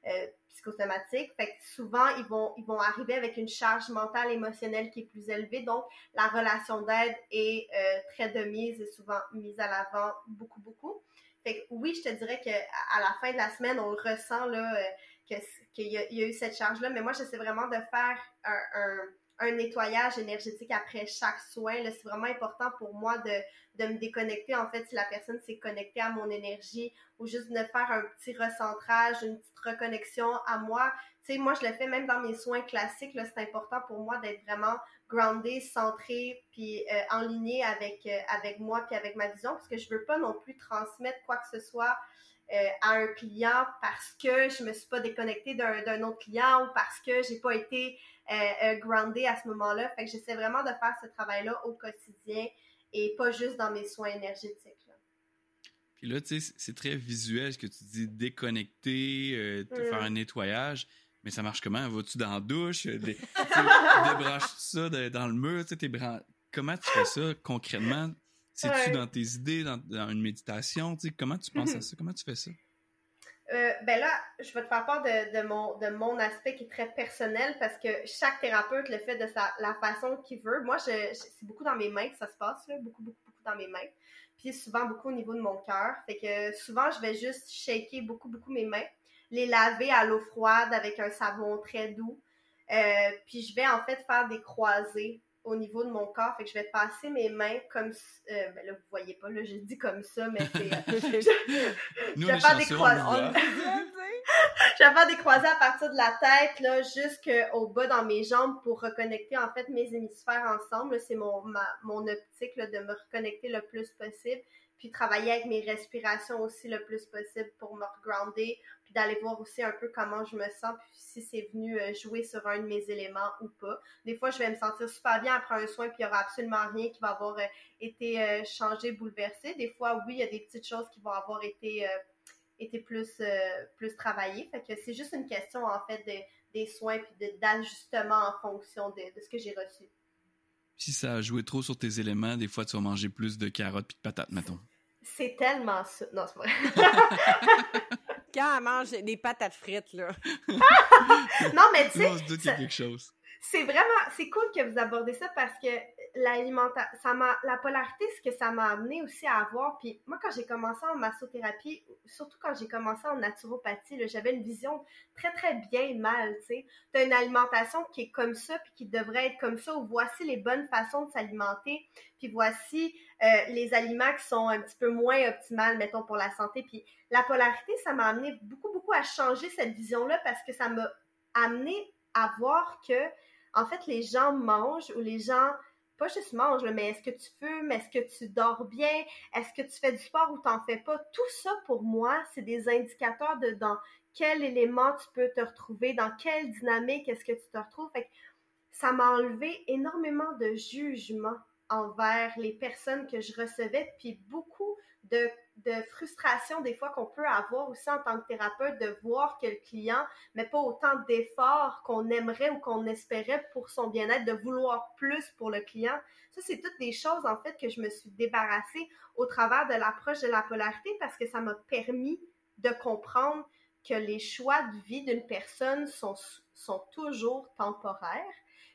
euh, psychosomatiques. Fait que souvent, ils vont, ils vont arriver avec une charge mentale, émotionnelle qui est plus élevée. Donc, la relation d'aide est euh, très de mise et souvent mise à l'avant beaucoup, beaucoup. Fait que oui, je te dirais qu'à à la fin de la semaine, on ressent là, euh, qu'il y, a eu cette charge-là, mais moi, j'essaie vraiment de faire un, un nettoyage énergétique après chaque soin. C'est vraiment important pour moi de, de me déconnecter, en fait, si la personne s'est connectée à mon énergie ou juste de faire un petit recentrage, une petite reconnexion à moi. Tu sais, moi, je le fais même dans mes soins classiques. C'est important pour moi d'être vraiment groundé, centré, puis euh, en ligne avec, euh, avec moi, puis avec ma vision, parce que je veux pas non plus transmettre quoi que ce soit euh, à un client parce que je me suis pas déconnectée d'un autre client ou parce que j'ai pas été euh, groundé à ce moment-là. Fait que j'essaie vraiment de faire ce travail-là au quotidien et pas juste dans mes soins énergétiques. Là. Puis là, tu sais, c'est très visuel ce que tu dis, déconnecter, faire mm. un nettoyage. Mais ça marche comment? Vas-tu dans la douche? Dé débranches ça dans le mur? Comment tu fais ça concrètement? C'est-tu dans tes idées, dans, une méditation? comment tu penses à ça? Comment tu fais ça? Euh, ben là, je vais te faire part de, mon, de mon aspect qui est très personnel parce que chaque thérapeute le fait de sa, la façon qu'il veut. Moi, je, c'est beaucoup dans mes mains que ça se passe, beaucoup, beaucoup, beaucoup dans mes mains. Puis souvent beaucoup au niveau de mon cœur. Fait que souvent, je vais juste shaker beaucoup, beaucoup mes mains les laver à l'eau froide avec un savon très doux. Euh, puis je vais en fait faire des croisées au niveau de mon corps. Fait que je vais passer mes mains comme euh, ben là, vous voyez pas, là, je dis comme ça, mais c'est. Euh, je, vais faire des croisées. je vais faire des croisées à partir de la tête, là, jusqu'au bas dans mes jambes pour reconnecter en fait mes hémisphères ensemble. C'est mon, mon optique de me reconnecter le plus possible. Puis travailler avec mes respirations aussi le plus possible pour me regrounder, d'aller voir aussi un peu comment je me sens, puis si c'est venu euh, jouer sur un de mes éléments ou pas. Des fois, je vais me sentir super bien après un soin, puis il n'y aura absolument rien qui va avoir euh, été euh, changé, bouleversé. Des fois, oui, il y a des petites choses qui vont avoir été, été plus, plus travaillées. Fait que c'est juste une question, en fait, des soins, puis d'ajustement en fonction de, ce que j'ai reçu. Si ça a joué trop sur tes éléments, des fois, tu vas manger plus de carottes puis de patates, mettons. C'est tellement ça. Non, c'est vrai. quand elle mange des patates frites, là. non, mais tu sais. On se doute qu'il y a quelque chose. C'est vraiment, c'est cool que vous abordez ça parce que l'alimentation, ça m'a, la polarité, ce que ça m'a amené aussi à avoir. Puis moi, quand j'ai commencé en massothérapie, surtout quand j'ai commencé en naturopathie, j'avais une vision très, très bien mal, tu sais. T'as une alimentation qui est comme ça, puis qui devrait être comme ça, ou voici les bonnes façons de s'alimenter, puis voici euh, les aliments qui sont un petit peu moins optimales, mettons, pour la santé. Puis la polarité, ça m'a amené beaucoup, beaucoup à changer cette vision-là parce que ça m'a amené à voir que en fait, les gens mangent ou les gens, pas juste mangent, mais est-ce que tu fumes, est-ce que tu dors bien, est-ce que tu fais du sport ou t'en fais pas, tout ça pour moi, c'est des indicateurs de dans quel élément tu peux te retrouver, dans quelle dynamique est-ce que tu te retrouves. Fait ça m'a enlevé énormément de jugement envers les personnes que je recevais, puis beaucoup de de frustration des fois qu'on peut avoir aussi en tant que thérapeute de voir que le client met pas autant d'efforts qu'on aimerait ou qu'on espérait pour son bien-être, de vouloir plus pour le client. Ça, c'est toutes des choses en fait que je me suis débarrassée au travers de l'approche de la polarité parce que ça m'a permis de comprendre que les choix de vie d'une personne sont, sont toujours temporaires,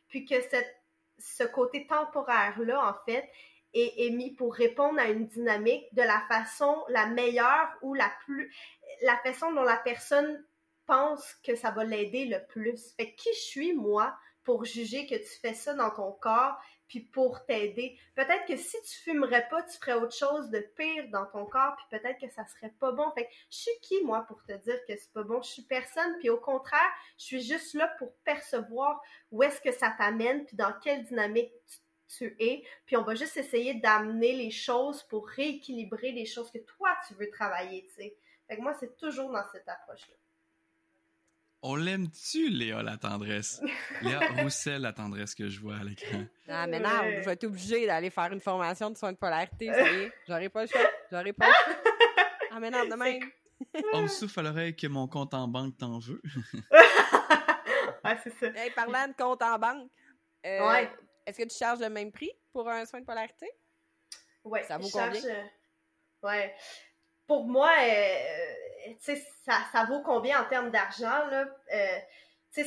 puis que cette, ce côté temporaire-là, en fait, est, mis pour répondre à une dynamique de la façon la meilleure ou la plus la façon dont la personne pense que ça va l'aider le plus. Fait qui je suis moi pour juger que tu fais ça dans ton corps puis pour t'aider. Peut-être que si tu fumerais pas, tu ferais autre chose de pire dans ton corps, puis peut-être que ça serait pas bon. Fait je suis qui, moi, pour te dire que c'est pas bon? Je suis personne, puis au contraire, je suis juste là pour percevoir où est-ce que ça t'amène, puis dans quelle dynamique tu es, puis on va juste essayer d'amener les choses pour rééquilibrer les choses que toi tu veux travailler, tu sais. Fait que moi, c'est toujours dans cette approche-là. On l'aime-tu, Léa, la tendresse? Léa Roussel, la tendresse que je vois à l'écran. Ah, mais non, je vais être obligée d'aller faire une formation de soins de polarité, ça y J'aurais pas le choix. J'aurais pas le choix. Ah, mais non, demain. On me souffle à l'oreille que mon compte en banque t'en veut. ah, c'est ça. Hey, parlant de compte en banque. Euh, ouais. Est-ce que tu charges le même prix pour un soin de polarité? Oui. Ça vaut combien? Euh, ouais. Pour moi, euh, tu sais, ça, vaut combien en termes d'argent, là? Euh, c'est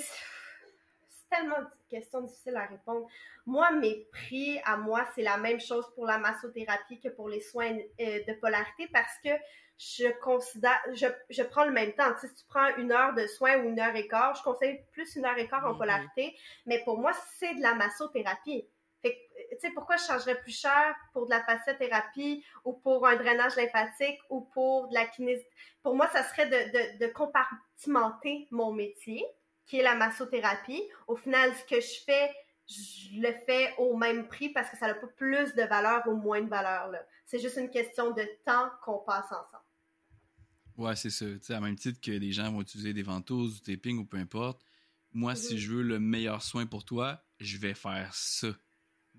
tellement une question difficile à répondre. Moi, mes prix à moi, c'est la même chose pour la massothérapie que pour les soins de polarité parce que je considère, je, je prends le même temps. Tu sais, si tu prends une heure de soins ou une heure et quart, je conseille plus une heure et quart en Mhm. polarité, mais pour moi, c'est de la massothérapie. Tu sais, pourquoi je changerais plus cher pour de la fasciathérapie ou pour un drainage lymphatique ou pour de la kinésithérapie? Pour moi, ça serait de, de, de compartimenter mon métier, qui est la massothérapie. Au final, ce que je fais, je le fais au même prix parce que ça n'a pas plus de valeur ou moins de valeur. C'est juste une question de temps qu'on passe ensemble. Ouais, c'est ça. Sais, à même titre que des gens vont utiliser des ventouses, du taping ou peu importe. Moi, si Mhm. je veux le meilleur soin pour toi, je vais faire ça.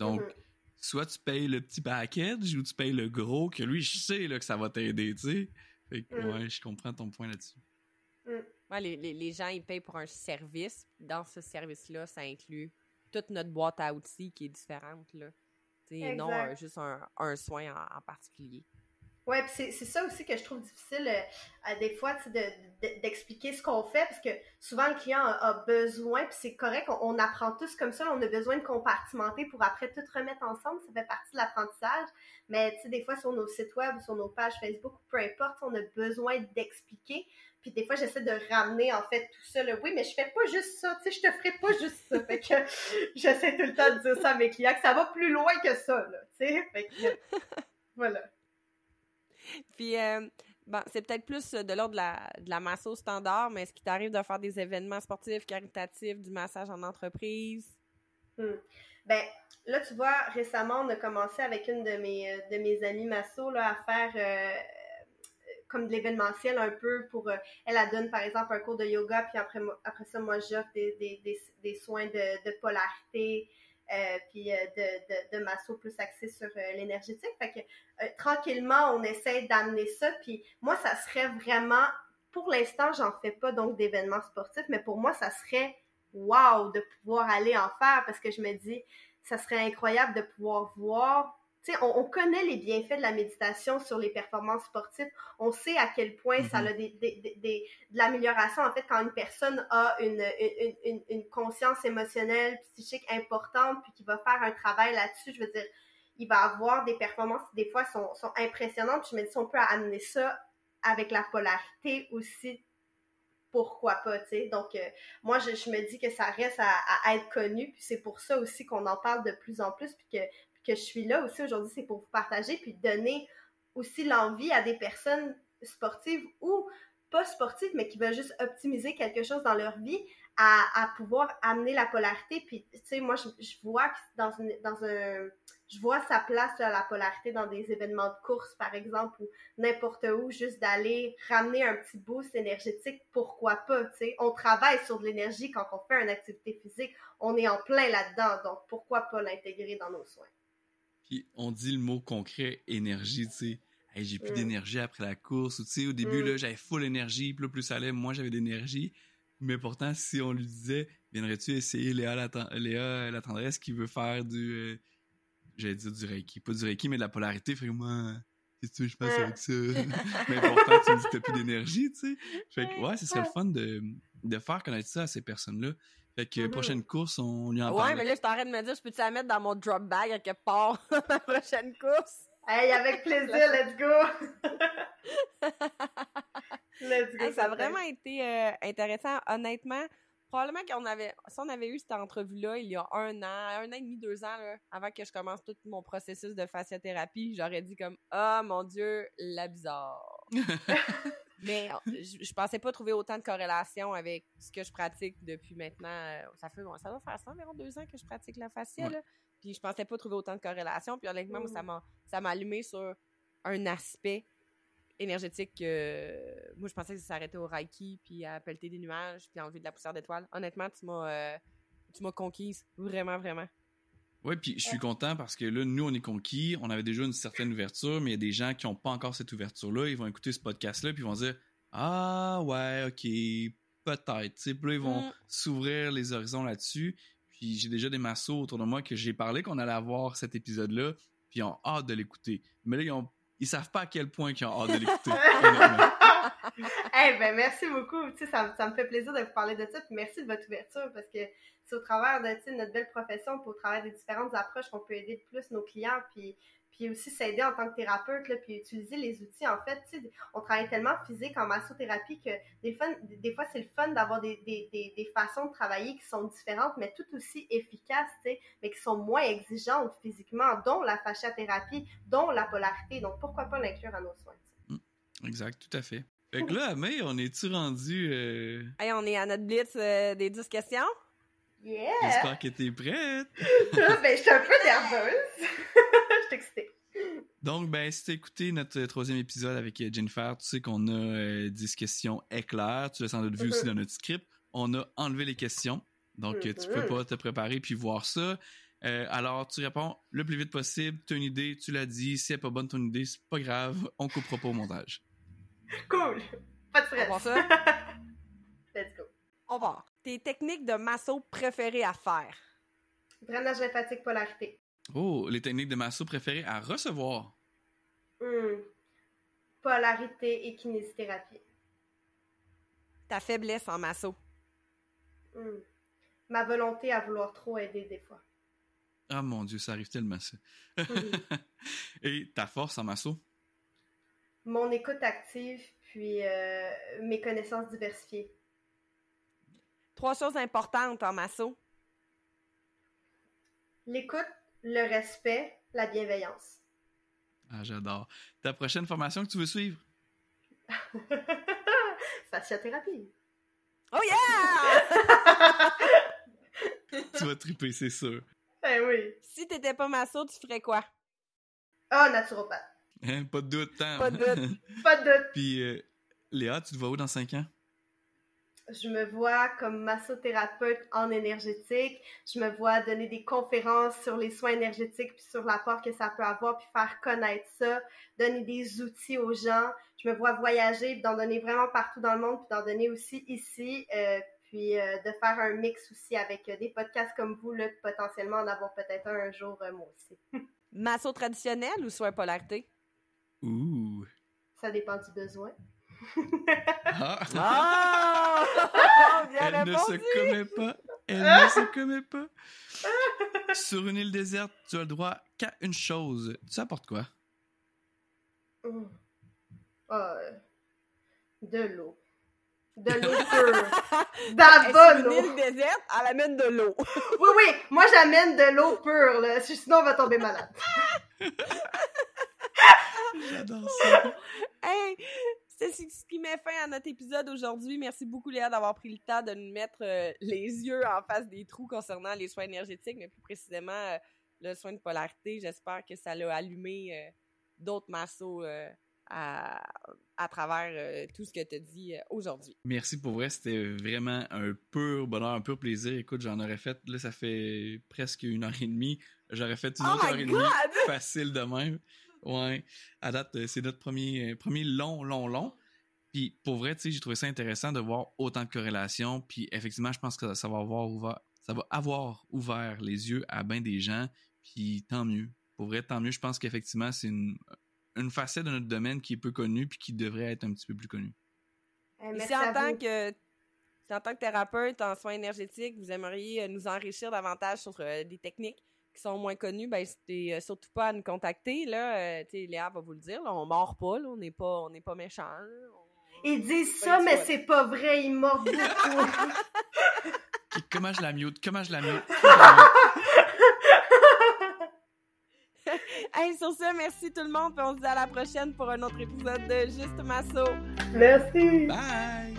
Donc, Mhm. soit tu payes le petit package ou tu payes le gros, que lui, je sais là, que ça va t'aider, tu sais. Fait que, Mhm. ouais, je comprends ton point là-dessus. Ouais, les, les, les gens, ils payent pour un service. Dans ce service-là, ça inclut toute notre boîte à outils qui est différente, là. Tu sais, non euh, juste un, un soin en, en particulier. Puis c'est ça aussi que je trouve difficile euh, des fois sais, de- d'expliquer ce qu'on fait parce que souvent le client a, besoin, puis c'est correct, on, apprend tous comme ça, on a besoin de compartimenter pour après tout remettre ensemble, ça fait partie de l'apprentissage. Mais tu sais, des fois sur nos sites web, sur nos pages Facebook, peu importe, on a besoin d'expliquer. Puis des fois, j'essaie de ramener en fait tout ça. Oui, mais je fais pas juste ça, tu sais, je te ferai pas juste ça. Fait que j'essaie tout le temps de dire ça à mes clients, que ça va plus loin que ça, tu sais. Fait que voilà. Puis, euh, bon, c'est peut-être plus de l'ordre de la, de standard, mais est-ce qu'il t'arrive de faire des événements sportifs, caritatifs, du massage en entreprise? Ben, là, tu vois, récemment, on a commencé avec une de mes, euh, de mes amies masso là, à faire euh, comme de l'événementiel un peu pour... elle, elle donne, par exemple, un cours de yoga, puis après, après ça, moi, j'offre des, des, des, des soins de, de polarité, euh, puis euh, de, de, plus axé sur euh, l'énergétique. Fait que, tranquillement, on essaie d'amener ça, puis moi, ça serait vraiment... Pour l'instant, j'en fais pas, donc, d'événements sportifs, mais pour moi, ça serait wow de pouvoir aller en faire parce que je me dis, ça serait incroyable de pouvoir voir. On, on connaît les bienfaits de la méditation sur les performances sportives. On sait à quel point ça Mhm. a des, des, des- des- de l'amélioration, en fait, quand une personne a une, une, une, une conscience émotionnelle, psychique importante, puis qui va faire un travail là-dessus. Je veux dire, il va avoir des performances qui, des fois, sont, sont impressionnantes. Puis je me dis, si on peut amener ça avec la polarité aussi, pourquoi pas, tu sais? Donc, euh, moi, je, je me dis que ça reste à, à être connu, puis c'est pour ça aussi qu'on en parle de plus en plus, puis que, que je suis là aussi aujourd'hui, c'est pour vous partager, puis donner aussi l'envie à des personnes sportives ou pas sportives, mais qui veulent juste optimiser quelque chose dans leur vie, à, pouvoir amener la polarité. Puis, tu sais, moi, je, je vois que dans, une, dans un... Je vois sa place à la polarité dans des événements de course, par exemple, ou n'importe où, juste d'aller ramener un petit boost énergétique, pourquoi pas, tu sais. On travaille sur de l'énergie quand on fait une activité physique, on est en plein là-dedans, donc pourquoi pas l'intégrer dans nos soins? Puis on dit le mot concret, énergie, tu sais. Hey, j'ai plus Mm. d'énergie après la course. Ou, Tu sais, au début, Mm. là, j'avais full énergie. Puis là, plus ça allait, moi, j'avais d'énergie. Mais pourtant, si on lui disait, viendrais-tu essayer Léa la, Léa, la tendresse qui veut faire du... euh, J'allais dire du Reiki. Pas du Reiki, mais de la polarité. Fait que moi, qu'est-ce que tu veux que je fasse Mm. avec ça? mais pourtant, tu me dis que t'as plus d'énergie, tu sais. Fait que, ouais, ce serait le fun de, de faire connaître ça à ces personnes-là. Fait que, Mhm. prochaine course, on lui en ouais, parle. mais là, je t'arrête de me dire, je peux-tu la mettre dans mon drop bag à quelque part ma prochaine course? Hey, avec plaisir, let's go! let's go! Hey, ça a vraiment été euh, intéressant. Honnêtement, probablement qu'on avait, si on avait eu cette entrevue-là il y a un an, un an et demi, deux ans, là, avant que je commence tout mon processus de fasciathérapie, j'aurais dit comme Ah mon Dieu, la bizarre. Mais euh, je, je pensais pas trouver autant de corrélation avec ce que je pratique depuis maintenant. euh, Ça fait bon, ça doit faire ça environ deux ans que je pratique la fascia, Ouais. là. Puis je pensais pas trouver autant de corrélation. Puis honnêtement, moi, ça m'a ça m'a allumé sur un aspect énergétique que moi je pensais que ça s'arrêtait au Reiki puis à pelleter des nuages puis enlever de la poussière d'étoiles. Honnêtement, tu m'as euh, tu m'as conquise vraiment vraiment. Ouais, puis je suis content parce que là, nous, on est conquis, on avait déjà une certaine ouverture, mais il y a des gens qui n'ont pas encore cette ouverture-là, ils vont écouter ce podcast-là, puis ils vont dire Ah, ouais, ok, peut-être. Puis là, ils vont Mm. s'ouvrir les horizons là-dessus. Puis j'ai déjà des massos autour de moi que j'ai parlé qu'on allait avoir cet épisode-là, puis ils ont hâte de l'écouter. Mais là, ils, ont... ils savent pas à quel point ils ont hâte de l'écouter. Eh ben merci beaucoup. Tu sais, ça, me fait plaisir de vous parler de ça. Merci de votre ouverture parce que c'est au travers de notre belle profession, puis au travers des différentes approches qu'on peut aider plus nos clients. Puis, puis aussi s'aider en tant que thérapeute, là, puis utiliser les outils. En fait, tu sais, on travaille tellement physique en massothérapie que des, fois, des fois c'est le fun d'avoir des, des, des, façons de travailler qui sont différentes, mais tout aussi efficaces, tu sais, mais qui sont moins exigeantes physiquement, dont la fasciathérapie, dont la polarité. Donc, pourquoi pas l'inclure à nos soins? Mmh, exact, tout à fait. Fait que là, mais on est-tu rendu... Euh... Hey, on est à notre blitz euh, des 10 questions? Yeah! J'espère que t'es prête! ben, je suis un peu nerveuse. je suis excitée. Donc, ben, si t'as écouté notre troisième épisode avec Jennifer, tu sais qu'on a euh, 10 questions éclairs. Tu l'as sans doute vu aussi dans notre script. On a enlevé les questions. Donc, tu peux pas te préparer puis voir ça. Euh, alors, tu réponds le plus vite possible. Tu as une idée, tu l'as dit. Si elle n'est pas bonne ton idée, c'est pas grave. On coupera pas au montage. Cool! Pas de stress. On va ça? Let's go. On va. Tes techniques de masso préférées à faire? Drainage lymphatique polarité. Oh, les techniques de masso préférées à recevoir? Hmm. Polarité et kinésithérapie. Ta faiblesse en masso? Hmm. Ma volonté à vouloir trop aider des fois. Ah mon Dieu, ça arrive tellement ça. et ta force en masso? Mon écoute active, puis euh, mes connaissances diversifiées. Trois choses importantes en masso. L'écoute, le respect, la bienveillance. Ah, j'adore. Ta prochaine formation que tu veux suivre? Fasciathérapie. Oh yeah! tu vas triper, c'est sûr. Ben oui. Si t'étais pas masso, tu ferais quoi? Ah, oh, naturopathe. Hein, pas de doute, hein? Pas de doute. Pas de doute. Puis, euh, Léa, tu te vois où dans 5 ans? Je me vois comme massothérapeute en énergétique. Je me vois donner des conférences sur les soins énergétiques puis sur l'apport que ça peut avoir puis faire connaître ça, donner des outils aux gens. Je me vois voyager puis d'en donner vraiment partout dans le monde puis d'en donner aussi ici. Euh, puis euh, de faire un mix aussi avec euh, des podcasts comme vous, là, potentiellement en avoir peut-être un, un jour moi aussi. Masso traditionnel ou soin polarité? Ouh! Ça dépend du besoin. ah! ah! Elle ne se commet pas. Elle ne se commet pas. Sur une île déserte, tu as le droit qu'à une chose. Tu apportes quoi? Mm. Ah, euh, de l'eau. De l'eau pure. Sur une île déserte, elle amène de l'eau. Oui, oui, moi j'amène de l'eau pure, là. Sinon on va tomber malade. J'adore ça. Hey, c'est ce qui met fin à notre épisode aujourd'hui. Merci beaucoup, Léa, d'avoir pris le temps de nous mettre euh, les yeux en face des trous concernant les soins énergétiques, mais plus précisément euh, le soin de polarité. J'espère que ça l'a allumé euh, d'autres massos à, à travers tout ce que tu as dit aujourd'hui. Merci pour vrai, c'était vraiment un pur bonheur, un pur plaisir. Écoute, j'en aurais fait, là, ça fait presque une heure et demie. J'aurais fait une Oh autre heure et demie facile de même. Ouais. À date, euh, c'est notre premier, euh, premier long, long, long. Puis pour vrai, tu sais, j'ai trouvé ça intéressant de voir autant de corrélations. Puis effectivement, je pense que ça va avoir ouvert, ça va avoir ouvert les yeux à bien des gens. Puis tant mieux. Pour vrai, tant mieux. Je pense qu'effectivement, c'est une, une facette de notre domaine qui est peu connue puis qui devrait être un petit peu plus connue. Merci si en tant vous. que si en tant que thérapeute en soins énergétiques, vous aimeriez euh, nous enrichir davantage sur euh, des techniques? Qui sont moins connues, ben n'hésitez euh, surtout pas à nous contacter. Là, Euh, tu sais, Léa va vous le dire, là, on mord pas, là, on n'est pas, on n'est pas. On- Ils disent ça, mais c'est pas vrai, ils mordent beaucoup. Comment je la mute? Comment je la mute? Hey, sur ce, merci tout le monde, puis on se dit à la prochaine pour un autre épisode de Juste Masso. Merci. Bye!